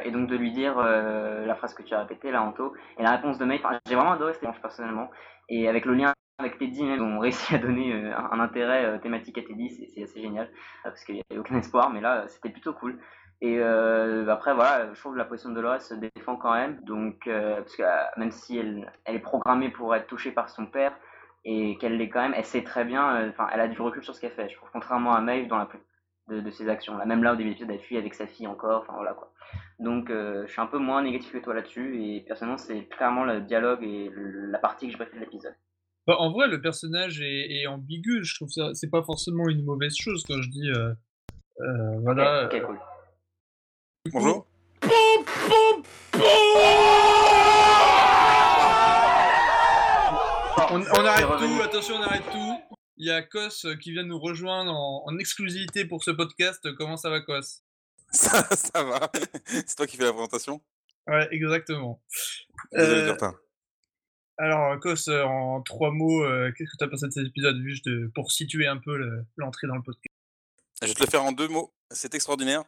Et donc de lui dire, la phrase que tu as répétée là, Anto et la réponse de Maeve, j'ai vraiment adoré cet échange personnellement. Et avec le lien avec Teddy même, ont réussi à donner, heu, un intérêt, heu, thématique à Teddy, c'est assez génial, heu, parce qu'il y avait aucun espoir, mais là, c'était plutôt cool et heu, après voilà, je trouve que la position de Dolores se défend quand même, donc heu, parce que, même si elle est programmée pour être touchée par son père et qu'elle l'est quand même, elle sait très bien, enfin, elle a du recul sur ce qu'elle fait, je trouve, contrairement à Maeve dans la plupart de de ses actions. Même là, au début de l'épisode, elle fuit avec sa fille encore, enfin voilà, quoi. Donc je suis un peu moins négatif que toi là-dessus et personnellement, c'est clairement le dialogue et la partie que je préfère de l'épisode.
Bah, en vrai, le personnage est est ambigu, je trouve ça c'est pas forcément une mauvaise chose quand je dis, voilà,
cool.
Bonjour.
On arrête
revenu.
tout, attention, on arrête tout. Il y a Cos, qui vient nous rejoindre en en exclusivité pour ce podcast. Comment ça va, Cos?
Ça ça va. C'est toi qui fais la présentation?
Ouais, exactement.
Désolé retard.
Alors, heu, Cos, heu, en 3 mots, heu, qu'est-ce que tu as pensé de cet épisode? Juste, pour situer un peu le l'entrée dans le podca
Je vais te le faire en 2 mots, c'est extraordinaire.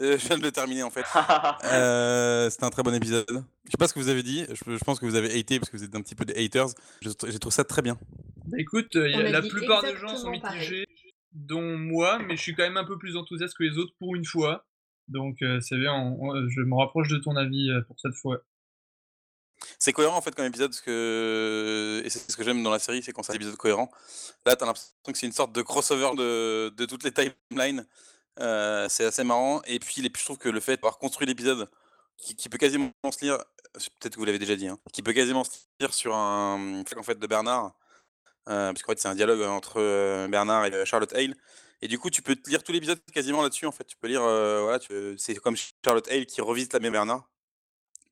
Je viens de le terminer en fait. Heu, c'était un très bon épisode. Je sais pas ce que vous avez dit, je je pense que vous avez haté parce que vous êtes un petit peu des haters. J'ai trouvé ça très bien.
Bah, écoute, a la plupart des gens sont
pareil.
mitigés, dont moi, mais je suis quand même un peu plus enthousiaste que les autres pour une fois. Donc c'est bien, on on je me rapproche de ton avis, pour cette fois.
C'est cohérent en fait comme épisode et c'est ce que j'aime dans la série, c'est quand c'est un épisode cohérent. Là, tu as l'impression que c'est une sorte de crossover de toutes les timelines. Heu, c'est assez marrant et puis je trouve que le fait d'avoir construit l'épisode qui peut quasiment se lire, peut-être que vous l'avez déjà dit, hein, qui peut quasiment se lire sur un, en fait de Bernard, heu, parce qu'en fait c'est un dialogue entre, heu, Bernard et Charlotte Hale et du coup tu peux lire tout l'épisode quasiment là-dessus en fait. Tu peux lire, voilà, c'est comme Charlotte Hale qui revisite la même Bernard.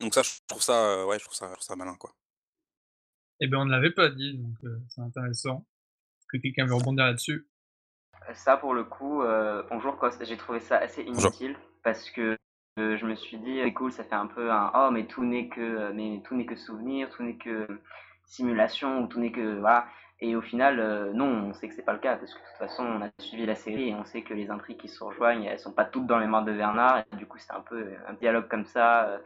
Donc ça, je trouve ça, heu, ouais, je trouve ça je trouve ça malin, quoi.
Et ben, on ne l'avait pas dit, donc heu, c'est intéressant. Est-ce que quelqu'un veut rebondir là-dessus?
Ça pour le coup, bonjour j'ai trouvé ça assez
Bonjour.
inutile parce que, je me suis dit: «C'est cool, ça fait un peu un oh mais tout n'est que, mais tout n'est que souvenir, tout n'est que simulation ou tout n'est que voilà» et au final, non, on sait que c'est pas le cas parce que de toute façon, on a suivi la série et on sait que les intrigues qui se rejoignent, elles sont pas toutes dans les mains de Bernard et du coup, c'est un peu, un dialogue comme ça,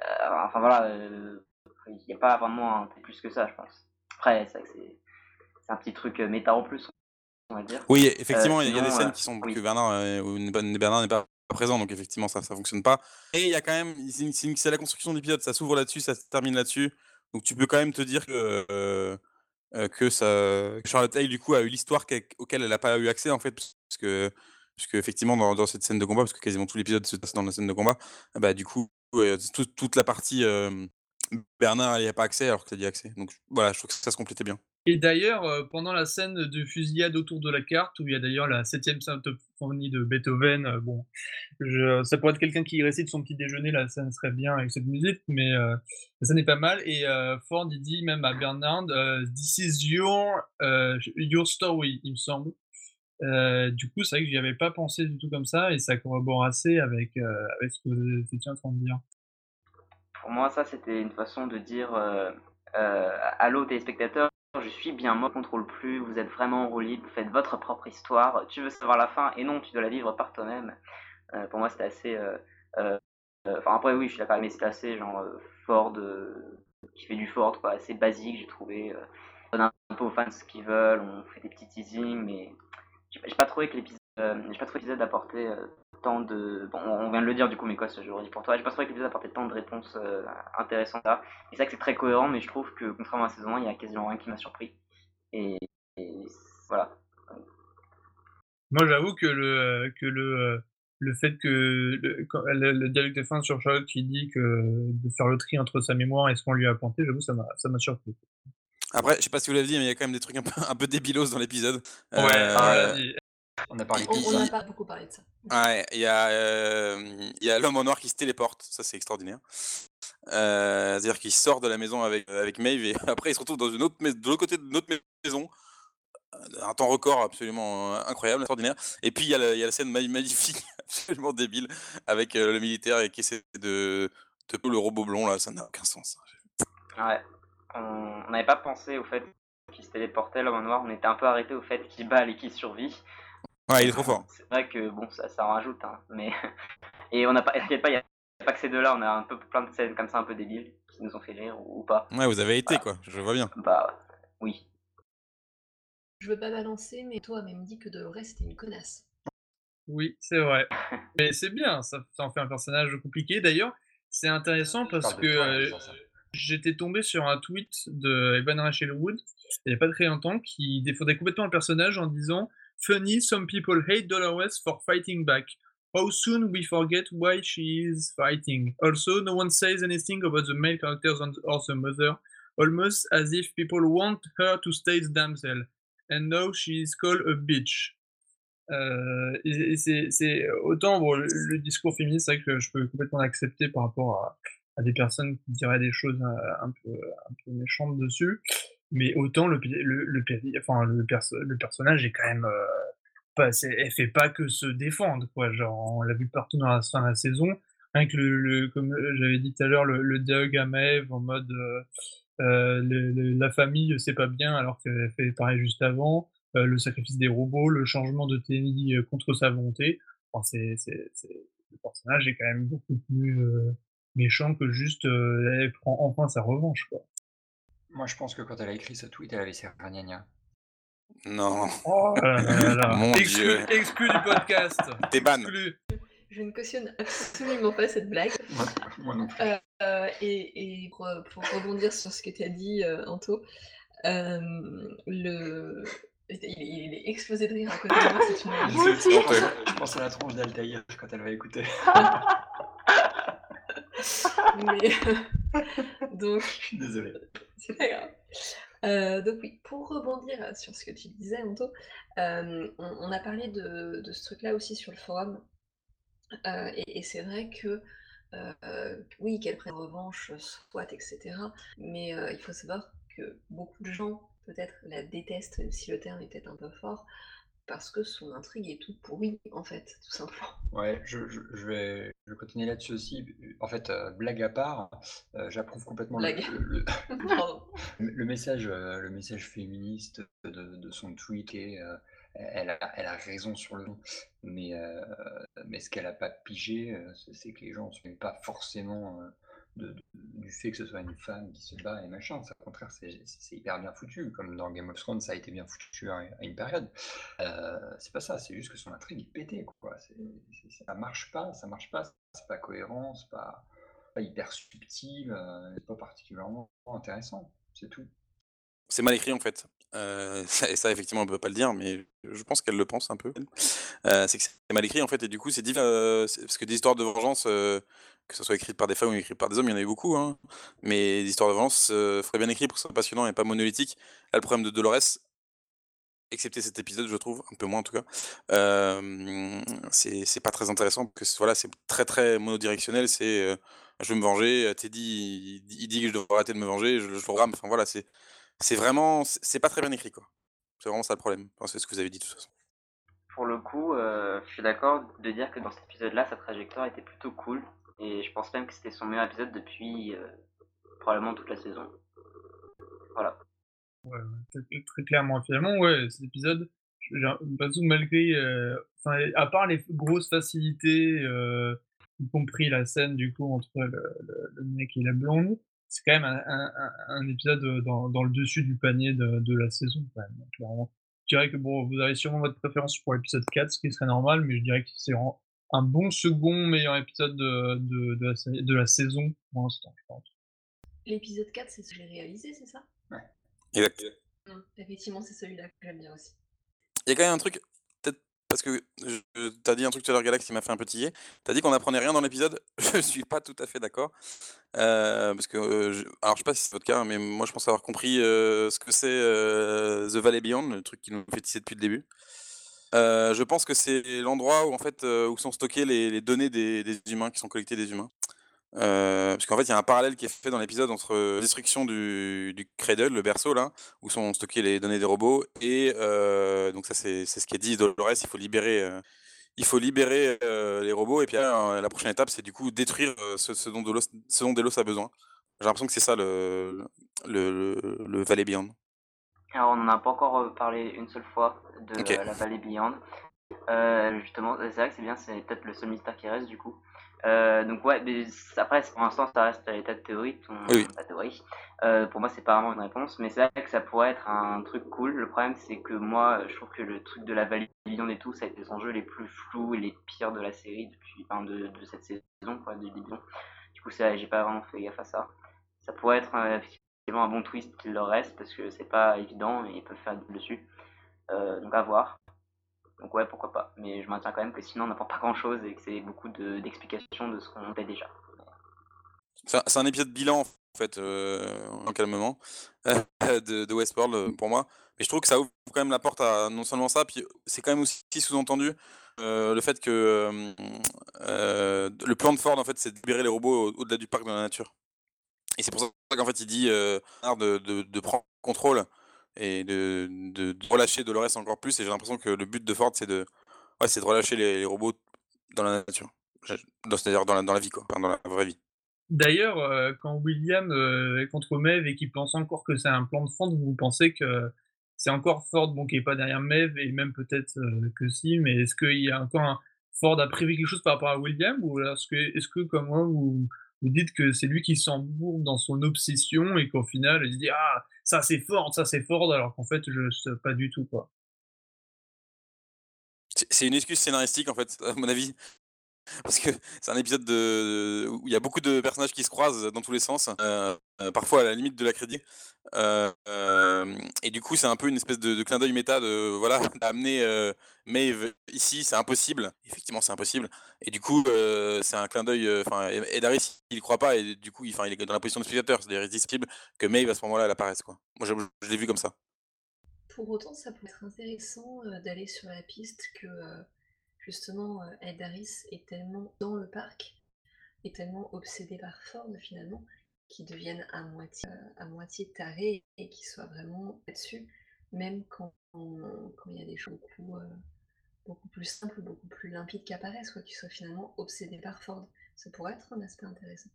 heu, enfin voilà, heu, il y a pas vraiment un peu plus que ça, je pense. Après, c'est que un petit truc, heu, méta en plus, on va dire.
Oui, effectivement, il y a des scènes qui sont que. Bernard, où ne Bernard n'est pas présent, donc effectivement ça ça fonctionne pas et il y a quand même c'est la construction de l'épisode, ça s'ouvre là-dessus, ça se termine là-dessus, donc tu peux quand même te dire que, euh, que, ça, que Charlotte Hale, du coup, a eu l'histoire auquel elle n'a pas eu accès, en fait, parce que, puisque effectivement, dans, dans, cette scène de combat, parce que quasiment tout l'épisode se passe dans la scène de combat, bah, du coup, toute la partie Bernard, n'y a pas accès, alors que dit accès. Donc voilà, je trouve que ça se complétait bien.
Et d'ailleurs, pendant la scène de fusillade autour de la carte, où il y a d'ailleurs la septième symphonie de Beethoven, bon, je, ça pourrait être quelqu'un qui récite son petit déjeuner, la scène serait bien avec cette musique, mais ça n'est pas mal. Et Ford, il dit même à Bernard, This is your, your story, il me semble. Du coup, c'est vrai que j'y avais pas pensé du tout comme ça, et ça corrobore assez avec, avec ce que vous étiez en train de dire.
Pour moi, ça, c'était une façon de dire euh, euh, Allô, téléspectateurs, je suis bien, moi, contrôle plus, vous êtes vraiment en libre, vous faites votre propre histoire, tu veux savoir la fin, et non, tu dois la vivre par toi-même. Euh, pour moi, c'était assez. Enfin, après, oui, je suis d'accord, mais c'était assez genre Ford, qui fait du Ford, quoi, assez basique, j'ai trouvé. on donne un peu aux fans ce qu'ils veulent, on fait des petits teasings, mais j'ai pas trouvé que l'épisode. j'ai pas apportait tant de. Bon, on vient de le dire du coup, mais quoi, je redis pour toi. J'ai pas trouvé que l'épisode apportait tant de réponses euh, intéressantes là. Et c'est vrai que c'est très cohérent, mais je trouve que contrairement à la saison 1, il y a quasiment rien qui m'a surpris. Et, voilà.
Moi, j'avoue que le, que le, fait que le, dialogue de fin sur Charlotte qui dit que de faire le tri entre sa mémoire et ce qu'on lui a apporté, j'avoue, ça m'a surpris.
Après, je sais pas si vous l'avez dit, mais il y a quand même des trucs un peu, un peu débilos dans l'épisode.
Ouais, euh,
on a parlé
On n'a pas beaucoup parlé de ça.
Ouais, il y a, euh, il y a l'homme en noir qui se téléporte, ça c'est extraordinaire. Euh, c'est-à-dire qu'il sort de la maison avec, avec Maeve et après il se retrouve dans une autre de l'autre côté de notre maison. Un temps record absolument incroyable, extraordinaire. Et puis il y, a la, il y a la scène magnifique, absolument débile, avec le militaire qui essaie de, de le robot blond là, ça n'a aucun sens.
Ouais, on n'avait pas pensé au fait qu'il se téléportait l'homme en noir, on était un peu arrêté au fait qu'il balle et qu'il survit.
Ouais, il est trop fort.
C'est vrai que bon, ça, ça en rajoute, hein, mais et on n'a pas, pas, il n'y a pas que ces deux-là, on a un peu plein de scènes comme ça un peu débiles qui nous ont fait rire ou, pas.
Ouais, vous avez été quoi, je vois bien.
Bah oui.
Je veux pas balancer, mais toi même dit que Dolores était une connasse.
Oui, c'est vrai. mais c'est bien, ça, en fait un personnage compliqué. D'ailleurs, c'est intéressant parce que euh, j'étais tombé sur un tweet de Evan Rachel Wood il n'y a pas très longtemps qui défendait complètement le personnage en disant Funny, some people hate Dolores for fighting back. How soon we forget why she is fighting. Also, no one says anything about the male characters or the mother, almost as if people want her to stay the damsel. And now she is called a bitch. Euh, c'est autant le, discours féministe, que je peux complètement l'accepter par rapport à, à, des personnes qui diraient des choses un, un, peu, un méchantes dessus. Mais autant le, le, perso le personnage est quand même. Euh, pas, elle fait pas que se défendre, quoi. Genre, on l'a vu partout dans la fin de la saison. Rien que le, comme j'avais dit tout à l'heure, le, le dialogue à Maeve en mode euh, euh la famille c'est pas bien alors qu'elle fait pareil juste avant, euh, le sacrifice des robots, le changement de Tenny euh, contre sa volonté. Enfin, c'est, le personnage est quand même beaucoup plus méchant que juste elle prend enfin sa revanche, quoi.
Moi, je pense que quand elle a écrit ce tweet, elle avait ses ragnagnas.
Non.
Oh là là là. Mon exclu, exclu du podcast.
T'es ban.
Je ne cautionne absolument pas cette blague.
Moi non plus.
Euh, et, et pour, pour, rebondir sur ce que tu as dit, euh, Anto, euh, le... Il, il, est explosé de rire à côté de moi, c'est
une Je pense à la tronche d'Altaïr quand elle va écouter.
Mais, donc.
Je suis désolé.
C'est pas grave. Euh, donc oui, pour rebondir sur ce que tu disais, Anto, euh, on, a parlé de, ce truc-là aussi sur le forum. Euh, et, c'est vrai que oui, qu'elle prenne revanche, soit, etc. Mais il faut savoir que beaucoup de gens peut-être la détestent, même si le terme est peut-être un peu fort, parce que son intrigue est tout pourri, en fait, tout simplement.
Ouais, je, vais, continuer là-dessus aussi. En fait, euh, blague à part, euh, j'approuve complètement le, le, message, euh, le message féministe de, son tweet et elle, a, elle, a, raison sur le nom. Mais, mais ce qu'elle n'a pas pigé, c'est que les gens ne sont pas forcément du fait que ce soit une femme qui se bat et machin. Au contraire, c'est hyper bien foutu, comme dans Game of Thrones, ça a été bien foutu à, une période. Euh, c'est pas ça, c'est juste que son intrigue est pétée, quoi. ça marche pas, ça marche pas, c'est pas cohérent, c'est pas, pas hyper subtil, euh, c'est pas particulièrement intéressant, c'est tout.
c'est mal écrit en fait. Euh, et ça, effectivement, on peut pas le dire, mais je pense qu'elle le pense un peu. Euh, c'est que c'est mal écrit en fait, et du coup, c'est difficile euh, parce que des histoires de vengeance, que ce soit écrites par des femmes ou écrites par des hommes, il y en a eu beaucoup. Hein, mais des histoires de vengeance, il faudrait bien écrire pour que ce soit passionnant et pas monolithique. Là, le problème de Dolores, excepté cet épisode, je trouve, un peu moins en tout cas, c'est pas très intéressant parce que voilà, c'est très très monodirectionnel. C'est je veux me venger, Teddy il, il, dit que je devrais arrêter de me venger, je, je le programme. Enfin voilà, c'est c'est vraiment, c'est pas très bien écrit, quoi. C'est vraiment ça le problème. Enfin, c'est ce que vous avez dit de toute façon.
Pour le coup, euh, je suis d'accord de dire que dans cet épisode-là, sa trajectoire était plutôt cool. Et je pense même que c'était son meilleur épisode depuis euh, probablement toute la saison. Voilà.
Ouais, très clairement. Finalement, ouais, cet épisode, malgré, euh, à part les grosses facilités, euh, y compris la scène du coup entre le, le, le mec et la blonde, c'est quand même un, un, un épisode euh, dans, dans, le dessus du panier de, de la saison, quand même, clairement. Je dirais que bon, vous avez sûrement votre préférence pour l'épisode 4, ce qui serait normal, mais je dirais que c'est un bon second meilleur épisode de, de, de, la, de la, saison pour l'instant, je pense.
L'épisode 4, c'est ce que j'ai réalisé, c'est ça?
Ouais. Exact.
Mmh, effectivement, c'est celui-là que j'aime bien aussi.
Il y a quand même un truc, parce que tu as dit un truc tout à l'heure, Galax, qui m'a fait un peu tiller. Tu as dit qu'on apprenait rien dans l'épisode. Je suis pas tout à fait d'accord. Euh, parce que, euh, je... alors je sais pas si c'est votre cas, hein, mais moi je pense avoir compris euh, ce que c'est euh, The Valley Beyond, le truc qui nous fait tisser depuis le début. Je pense que c'est l'endroit où en fait où sont stockées les, données des, humains, qui sont collectées des humains. Euh, parce qu'en fait, il y a un parallèle qui est fait dans l'épisode entre la destruction du, du, Cradle, le berceau, là, où sont stockées les données des robots, et euh, donc ça, c'est ce qui est dit Dolores, il faut libérer, euh, il faut libérer les robots, et puis la prochaine étape, c'est du coup détruire ce, ce, dont Delos, ce dont Delos a besoin. J'ai l'impression que c'est ça le, le, le, le Valley Beyond.
Alors, on n'en a pas encore parlé une seule fois de okay. la Valley Beyond. justement, c'est vrai que c'est bien, c'est peut-être le seul mystère qui reste, du coup. Euh, donc ouais, mais après pour l'instant ça reste à l'état de théorie, ton,
oui.
ta théorie. Euh, pour moi c'est pas vraiment une réponse, mais c'est vrai que ça pourrait être un truc cool. Le problème c'est que moi je trouve que le truc de la validation et tout, ça a été les enjeux les plus flous et les pires de la série depuis, enfin, de, de cette saison, quoi, de début. Du coup j'ai pas vraiment fait gaffe à ça. Ça pourrait être euh, effectivement un bon twist qu'il leur reste parce que c'est pas évident et ils peuvent faire dessus. Euh, donc à voir. Donc ouais, pourquoi pas. Mais je maintiens quand même que sinon on n'apprend pas grand-chose et que c'est beaucoup d'explications de, ce qu'on fait déjà.
C'est un, épisode bilan en fait, euh, en calmement, de, de, Westworld euh, pour moi. Mais je trouve que ça ouvre quand même la porte à non seulement ça, puis c'est quand même aussi sous-entendu euh, le fait que euh, le plan de Ford en fait, c'est de libérer les robots au-delà du parc de la nature. Et c'est pour ça qu'en fait il dit de, de, de prendre contrôle et de, de, de, relâcher Dolores encore plus. Et j'ai l'impression que le but de Ford, c'est de, ouais, c'est de relâcher les, robots dans la nature. C'est-à-dire dans la, dans la vie, quoi, dans la vraie vie.
D'ailleurs, euh, quand William euh, est contre Mev et qu'il pense encore que c'est un plan de Ford, vous pensez que c'est encore Ford bon, qui est pas derrière Mev, et même peut-être euh, que si, mais est-ce qu'il y a encore un... Ford a prévu quelque chose par rapport à William, ou est-ce que, est -ce que comme moi, vous, vous dites que c'est lui qui s'embourbe dans son obsession et qu'au final, il dit Ah, ça c'est Ford, ça c'est Ford, alors qu'en fait, je sais pas du tout, quoi.
C'est une excuse scénaristique, en fait, à mon avis. Parce que c'est un épisode de... où il y a beaucoup de personnages qui se croisent dans tous les sens, euh, euh, parfois à la limite de la crédit. Euh, et du coup, c'est un peu une espèce de, clin d'œil méta de voilà, d'amener Maeve ici, c'est impossible. Effectivement, c'est impossible. Et du coup, c'est un clin d'œil. Enfin, Ed Harris, il ne croit pas, et du coup, il, il est dans la position de spectateur. C'est irrésistible que Maeve à ce moment-là, elle apparaisse. Moi, je, l'ai vu comme ça.
Pour autant, ça pourrait être intéressant d'aller sur la piste que justement, Ed Harris est tellement dans le parc, est tellement obsédé par Ford finalement, qu'ils deviennent à moitié, à moitié tarés et qu'ils soient vraiment là-dessus, même quand il y a des choses beaucoup, euh, beaucoup plus simples, beaucoup plus limpides qui apparaissent, qu'ils soient finalement obsédés par Ford. Ça pourrait être un aspect intéressant.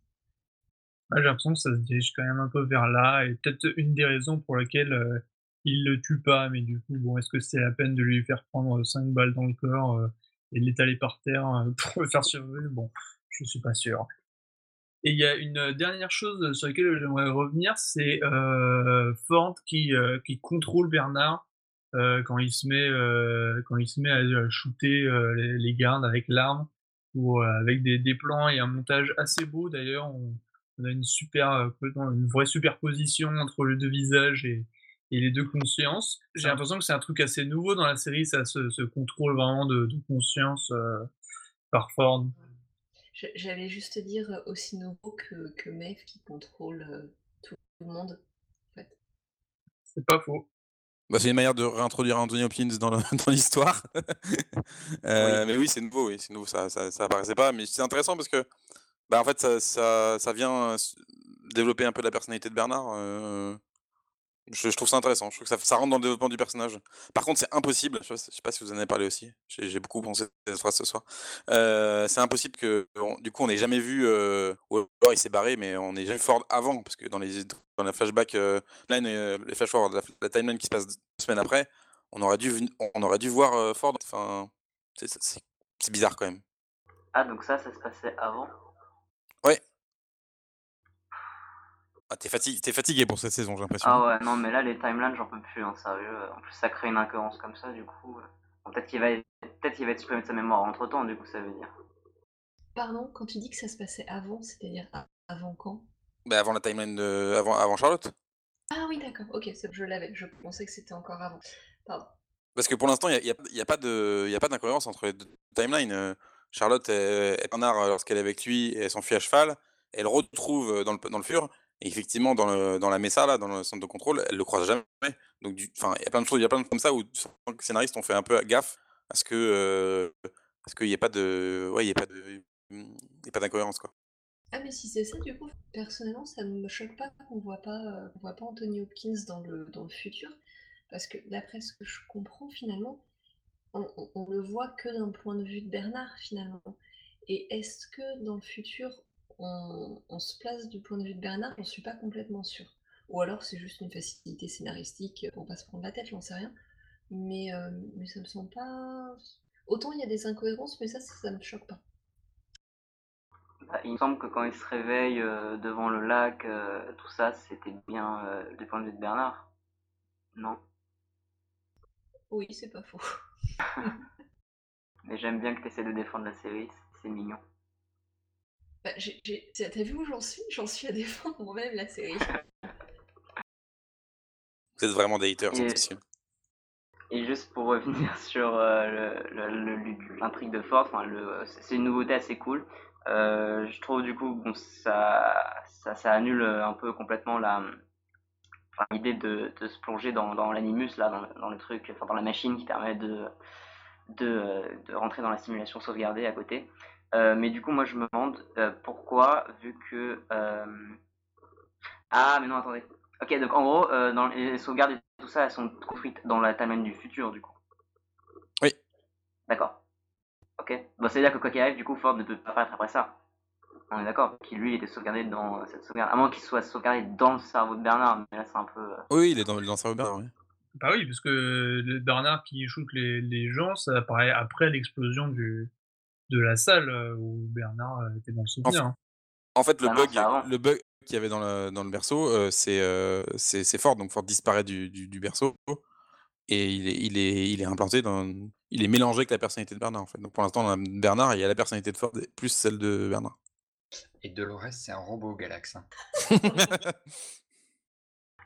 J'ai l'impression que ça se dirige quand même un peu vers là, et peut-être une des raisons pour lesquelles euh, il le tue pas, mais du coup, bon, est-ce que c'est la peine de lui faire prendre 5 balles dans le corps euh, et l'étaler par terre euh, pour le faire survivre Bon, je suis pas sûr. Et il y a une dernière chose sur laquelle j'aimerais revenir, c'est euh, Ford qui, euh, contrôle Bernard euh, quand il se met euh, à shooter les, gardes avec l'arme ou avec des, des, plans et un montage assez beau d'ailleurs. On, on, a une super une vraie superposition entre les deux visages et, et les 2 consciences. J'ai l'impression que c'est un truc assez nouveau dans la série, ça, ce ce contrôle vraiment de de conscience, heu, par Ford.
Je j'allais juste dire, heu, aussi nouveau que que Maeve qui contrôle, heu, tout le monde, en fait.
C'est pas faux.
Bah, c'est une manière de réintroduire Anthony Hopkins dans l'histoire.
Oui.
Heu, mais oui, c'est nouveau, oui, c'est nouveau, ça ça ça apparaissait pas, mais c'est intéressant parce que, bah, en fait, ça ça ça vient développer un peu la personnalité de Bernard, je je trouve ça intéressant, je trouve que ça ça rentre dans le développement du personnage. Par contre, c'est impossible, je sais pas je sais pas si vous en avez parlé aussi, j'ai beaucoup pensé cette phrase ce soir. Heu, c'est impossible qu'on du coup, on ait jamais vu, heu, ou alors il s'est barré, mais on ait jamais vu Ford avant, parce que dans les dans la flashback, heu, line, heu, les flash forward, la la timeline qui se passe 2 semaines après, on aurait dû on aurait dû voir, heu, Ford, enfin, c'est bizarre quand même.
Ah donc ça, ça se passait avant?
Ouais. Ah, tu es fatig tu es fatigué pour cette saison, j'ai l'impression,
Ah ouais, non mais là les timelines j'en peux plus, hein, sérieux, en plus ça crée une incohérence comme ça du coup, bon peut-être qu'il va être peut-être qu'il va être supprimé de sa mémoire entre temps du coup ça veut dire.
Pardon, quand tu dis que ça se passait avant, c'est-à-dire avant quand?
Bah, avant la timeline de avant avant Charlotte.
Ah oui d'accord, OK, je l'avais, je pensais que c'était encore avant. Pardon.
Parce que pour l'instant, il y a il y a y a pas de il y a pas d'incohérence entre les 2 timelines, heu, Charlotte et et Bernard, lorsqu'elle est avec lui et elle s'enfuit à cheval, elle le retrouve, heu, dans le dans le fur effectivement dans le dans la Mesa là, dans le centre de contrôle, elle le croise jamais. Donc il y a plein de choses il y a plein de comme ça où tu sens que les scénaristes ont fait un peu gaffe à ce que, ce qu'il y ait pas de ouais, il ait pas de, y ait pas d'incohérence, quoi.
Ah mais si c'est ça du coup, personnellement ça ne me choque pas qu'on voit pas, qu'on voit pas Anthony Hopkins dans le dans le futur, parce que d'après ce que je comprends finalement, on on on le voit que d'un point de vue de Bernard finalement et est-ce que dans le futur, on on se place du point de vue de Bernard? J'en suis pas complètement sûre. Ou alors c'est juste une facilité scénaristique pour pas se prendre la tête, j'en sais rien. Mais, hem, mais ça me semble pas autant il y a des incohérences, mais ça, ça me choque pas.
Bah, il me semble que quand il se réveille, heu, devant le lac, heu, tout ça, c'était bien, heu, du point de vue de Bernard? Non?
Oui, c'est pas faux.
Mais j'aime bien que tu essaies de défendre la série, c'est mignon.
Bah, j'ai j'ai tu as tu as vu où j'en suis? J'en suis à défendre moi-même la série.
Vous êtes vraiment des haters, c'est
Et
possible.
et juste pour revenir sur, heu, le le le lu l'intrigue de le c'est une nouveauté assez cool. Heu, je trouve du coup, bon ça ça ça annule, un peu complètement la, enfin l'idée de de se plonger dans dans l'animus là, dans le dans le truc, enfin dans la machine qui permet de de rentrer dans la simulation sauvegardée à côté. Heu, mais du coup moi je me demande, heu, pourquoi vu que, hem ah mais non attendez. OK donc en gros, dans les sauvegardes et tout ça, elles sont construites dans la timeline du futur du coup?
Oui.
D'accord. OK. Bah, ça veut dire que quoi qu'il arrive, du coup, Ford ne peut pas apparaître après ça? On est d'accord? Qu'il lui, il était sauvegardé dans, cette sauvegarde à moins qu'il soit sauvegardé dans le cerveau de Bernard, mais là c'est un peu,
Oui, il est dans dans le cerveau de Bernard, oui.
Bah oui, puisque le Bernard qui shoot les les gens, ça apparaît après l'explosion du de la salle, heu, où Bernard, heu, était dans le
En
souvenir, hein.
en fait, le
Bah
bug le bug qu'il y avait dans le dans le berceau, heu, c'est, Ford, donc Ford disparaît du du du berceau et il est il est il est implanté dans il est mélangé avec la personnalité de Bernard, en fait. Donc pour l'instant, Bernard, il y a la personnalité de Ford plus celle de Bernard.
Et Dolores, c'est un robot, Galax, hein.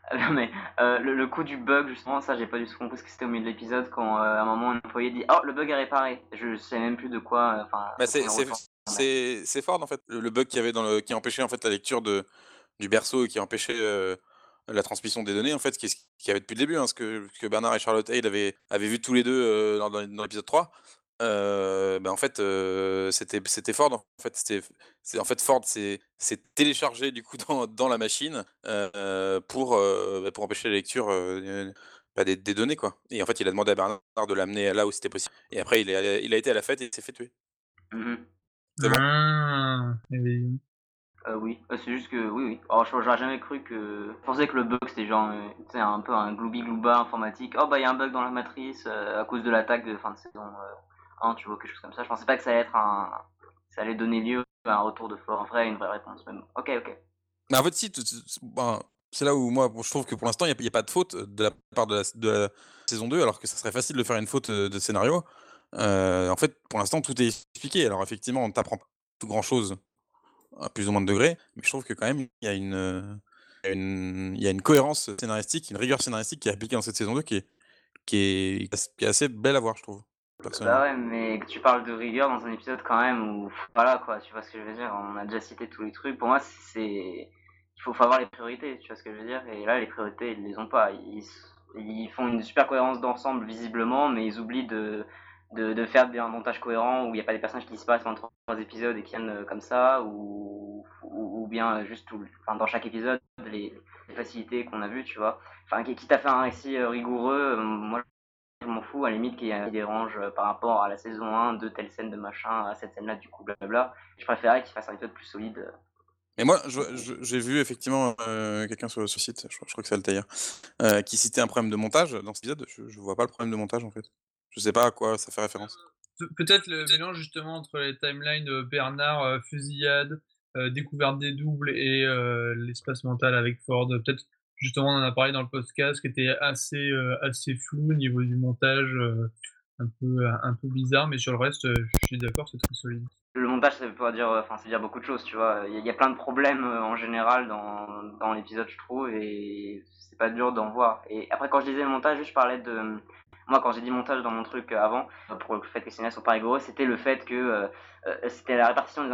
Non mais, heu, le le coup du bug justement, ça j'ai pas du tout compris ce que c'était au milieu de l'épisode quand, heu, à un moment un employé dit: «Oh le bug est réparé». Je sais même plus de quoi, heu, enfin,
Bah, c'est Ford, en fait, le bug qu'il y avait dans le qui empêchait, en fait, la lecture de du berceau et qui empêchait, la transmission des données, en fait, qui avait depuis le début, hein, ce que que Bernard et Charlotte Hale avaient avaient vu tous les 2, heu, dans dans dans l'épisode 3. Bah, en fait, c'était c'était Ford, en fait, c'était en fait, Ford s'est téléchargé du coup dans dans la machine, pour, bah, pour empêcher la lecture, bah, des des données, quoi et en fait, il a demandé à Bernard de l'amener là où c'était possible et après il est allé il a été à la fête et il s'est fait tuer.
Mh.
C'est bon?
Ah! Et oui.
Oui, bah, c'est juste que oui, oui. Alors je j'aurais jamais cru que je pensais que le bug c'était genre, sais un peu un gloubi-glouba informatique. «Oh bah, il y a un bug dans la matrice, à cause de l'attaque de fin de saison, heu, 1», tu vois? Quelque chose comme ça. Je pensais pas que ça allait être un ça allait donner lieu à un retour de Ford vrai, une vraie réponse, mais bon. OK, OK.
Bah, en fait, si, ben, c'est là où moi, je trouve que pour l'instant, il y a pas de faute de la part de la saison 2 alors que ça serait facile de faire une faute, heu, de scénario. Heu, en fait, pour l'instant, tout est expliqué. Alors effectivement, on t'apprend pas grand chose, à plus ou moins de degrés, mais je trouve que quand même, il y a une, y a une cohérence scénaristique, une rigueur scénaristique qui est appliquée dans cette saison 2 qui est, qui est, qui est assez belle à voir, je trouve.
Bah ouais, mais que tu parles de rigueur dans un épisode quand même où voilà quoi, tu vois ce que je veux dire. On a déjà cité tous les trucs. Pour moi, c'est il faut, avoir les priorités, tu vois ce que je veux dire. Et là, les priorités, ils les ont pas. Ils, font une super cohérence d'ensemble visiblement, mais ils oublient de de, faire un montage cohérent où il n'y a pas des personnages qui disparaissent pendant trois épisodes et qui viennent euh, comme ça, ou, ou, bien juste tout, enfin, dans chaque épisode les, les facilités qu'on a vues, tu vois. Enfin, qui t'a fait un récit euh, rigoureux, euh, moi je m'en fous, à la limite, qui dérange par rapport à la saison 1, de telle scène de machin, à cette scène-là, du coup, blablabla. Je préférais qu'il fasse un épisode plus solide.
Et moi, j'ai vu effectivement quelqu'un sur, ce site, je, crois que c'est Altair, euh, qui citait un problème de montage dans cet épisode. Je, je vois pas le problème de montage en fait. Je sais pas à quoi ça fait référence.
Peut-être le mélange justement entre les timelines de Bernard, euh, fusillade, euh, découverte des doubles et euh, l'espace mental avec Ford. Peut-être justement on en a parlé dans le podcast qui était assez assez flou au niveau du montage, un peu un peu bizarre, mais sur le reste, je suis d'accord, c'est très solide.
Le montage, ça veut dire, enfin, c'est dire beaucoup de choses, tu vois. Il y, a plein de problèmes en général dans, dans l'épisode, je trouve, et c'est pas dur d'en voir. Et après, quand je disais montage, je parlais de moi, quand j'ai dit montage dans mon truc euh, avant, pour le fait que les scénarios sont pas rigoureux, c'était le fait que euh, euh, c'était la répartition des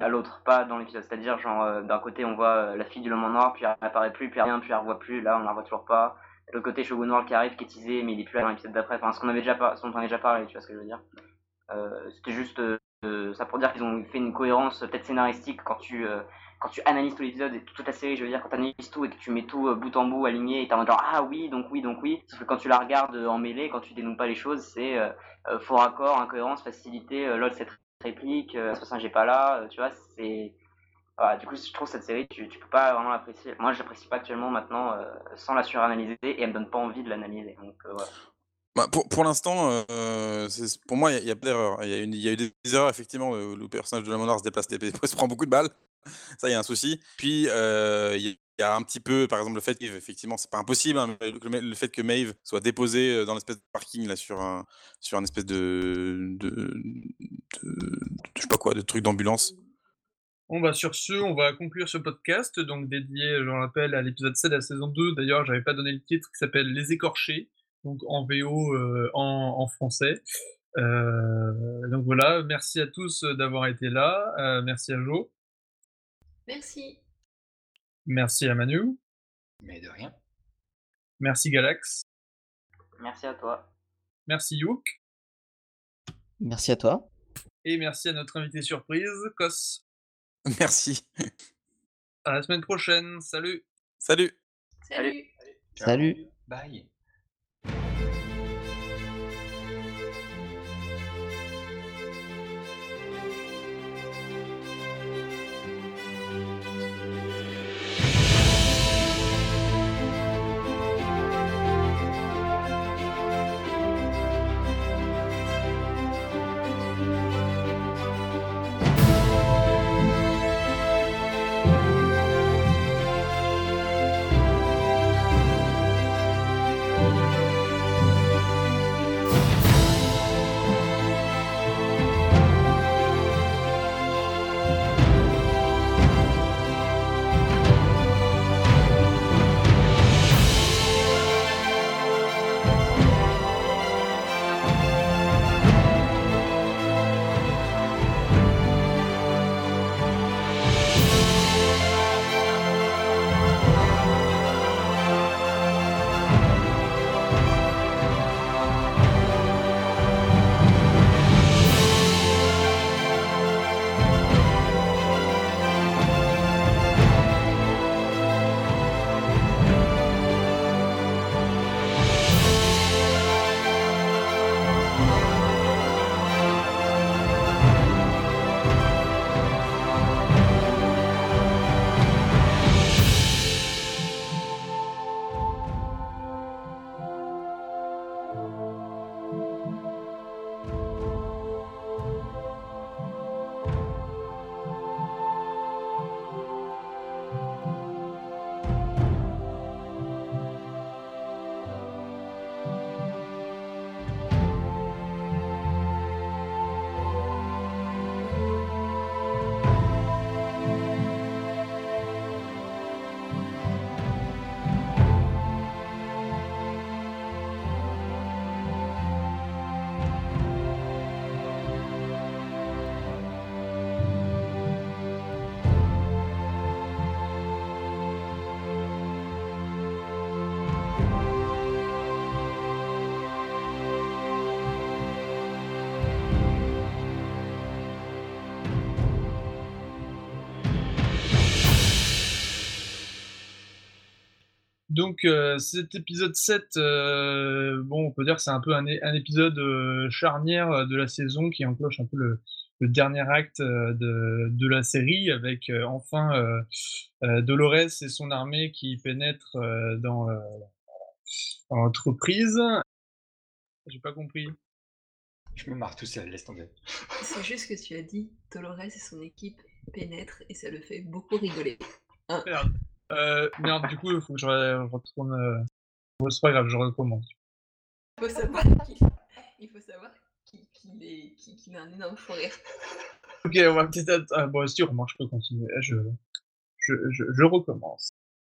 à l'autre, pas dans l'épisode. C'est-à-dire, genre, d'un côté, on voit la fille du l'homme en noir, puis elle apparaît plus, puis rien, puis elle revoit plus, là, on la voit toujours pas. De l'autre côté, Shogun Noir qui arrive, qui est teasé, mais il est plus là dans l'épisode d'après. Enfin, ce qu'on avait déjà, on avait déjà parlé, tu vois ce que je veux dire. c'était juste ça pour dire qu'ils ont fait une cohérence peut-être scénaristique quand tu quand tu analyses tout l'épisode et toute la série, je veux dire, quand tu analyses tout et que tu mets tout euh, bout en bout aligné et t'es en mode genre ah oui, donc oui, donc oui. Sauf que quand tu la regardes euh, en mêlée, quand tu dénoues pas les choses, c'est euh, faux raccord, incohérence, facilité, lol, cette réplique, ce personnage j'ai pas là, tu vois, c'est. Voilà, du coup, je trouve cette série, tu, tu peux pas vraiment l'apprécier. Moi, je l'apprécie pas actuellement maintenant sans la suranalyser et elle me donne pas envie de l'analyser. Donc voilà.
Bah, pour pour l'instant, pour moi, il y a, pas d'erreur. Il y a a eu des erreurs effectivement, le personnage de la monarque se déplace se prend beaucoup de balles. Ça, il y a un souci. Puis, il y a un petit peu, par exemple, le fait qu'effectivement, c'est pas impossible, hein, le, fait que Maeve soit déposée dans l'espèce de parking, là, sur un, sur un espèce de, je sais pas quoi, de truc d'ambulance.
Bon, bah, sur ce, on va conclure ce podcast, donc dédié, je rappelle, à l'épisode 7 de la saison 2. D'ailleurs, j'avais pas donné le titre, qui s'appelle Les Écorchés, donc en VO, en, français. Donc voilà, merci à tous d'avoir été là. Merci à Joe.
Merci.
Merci à Manu.
Mais de rien.
Merci Galax.
Merci à toi.
Merci Youk.
Merci à toi.
Et merci à notre invité surprise, Kos.
Merci.
À la semaine prochaine. Salut.
Salut.
Salut.
Salut.
Bye.
Donc euh, cet épisode 7, euh, bon, on peut dire que c'est un peu un, épisode euh, charnière de la saison qui enclenche un peu le, le dernier acte de, de la série avec euh, enfin euh, euh, Dolores et son armée qui pénètrent euh, dans, euh, dans l'entreprise. J'ai pas compris.
Je me marre tout seul, laisse tomber.
C'est juste que tu as dit Dolores et son équipe pénètrent et ça le fait beaucoup rigoler.
Merde. Euh, merde, du coup, il faut que je, re- je retourne. euh, bon, c'est pas grave, je recommence.
Il faut savoir qu'il il faut savoir qu'il qu'il est- qu'il- a un énorme fou rire.
Ok, on va peut-être. Ah, bon, sûrement, je peux continuer. Je, je, je, je recommence.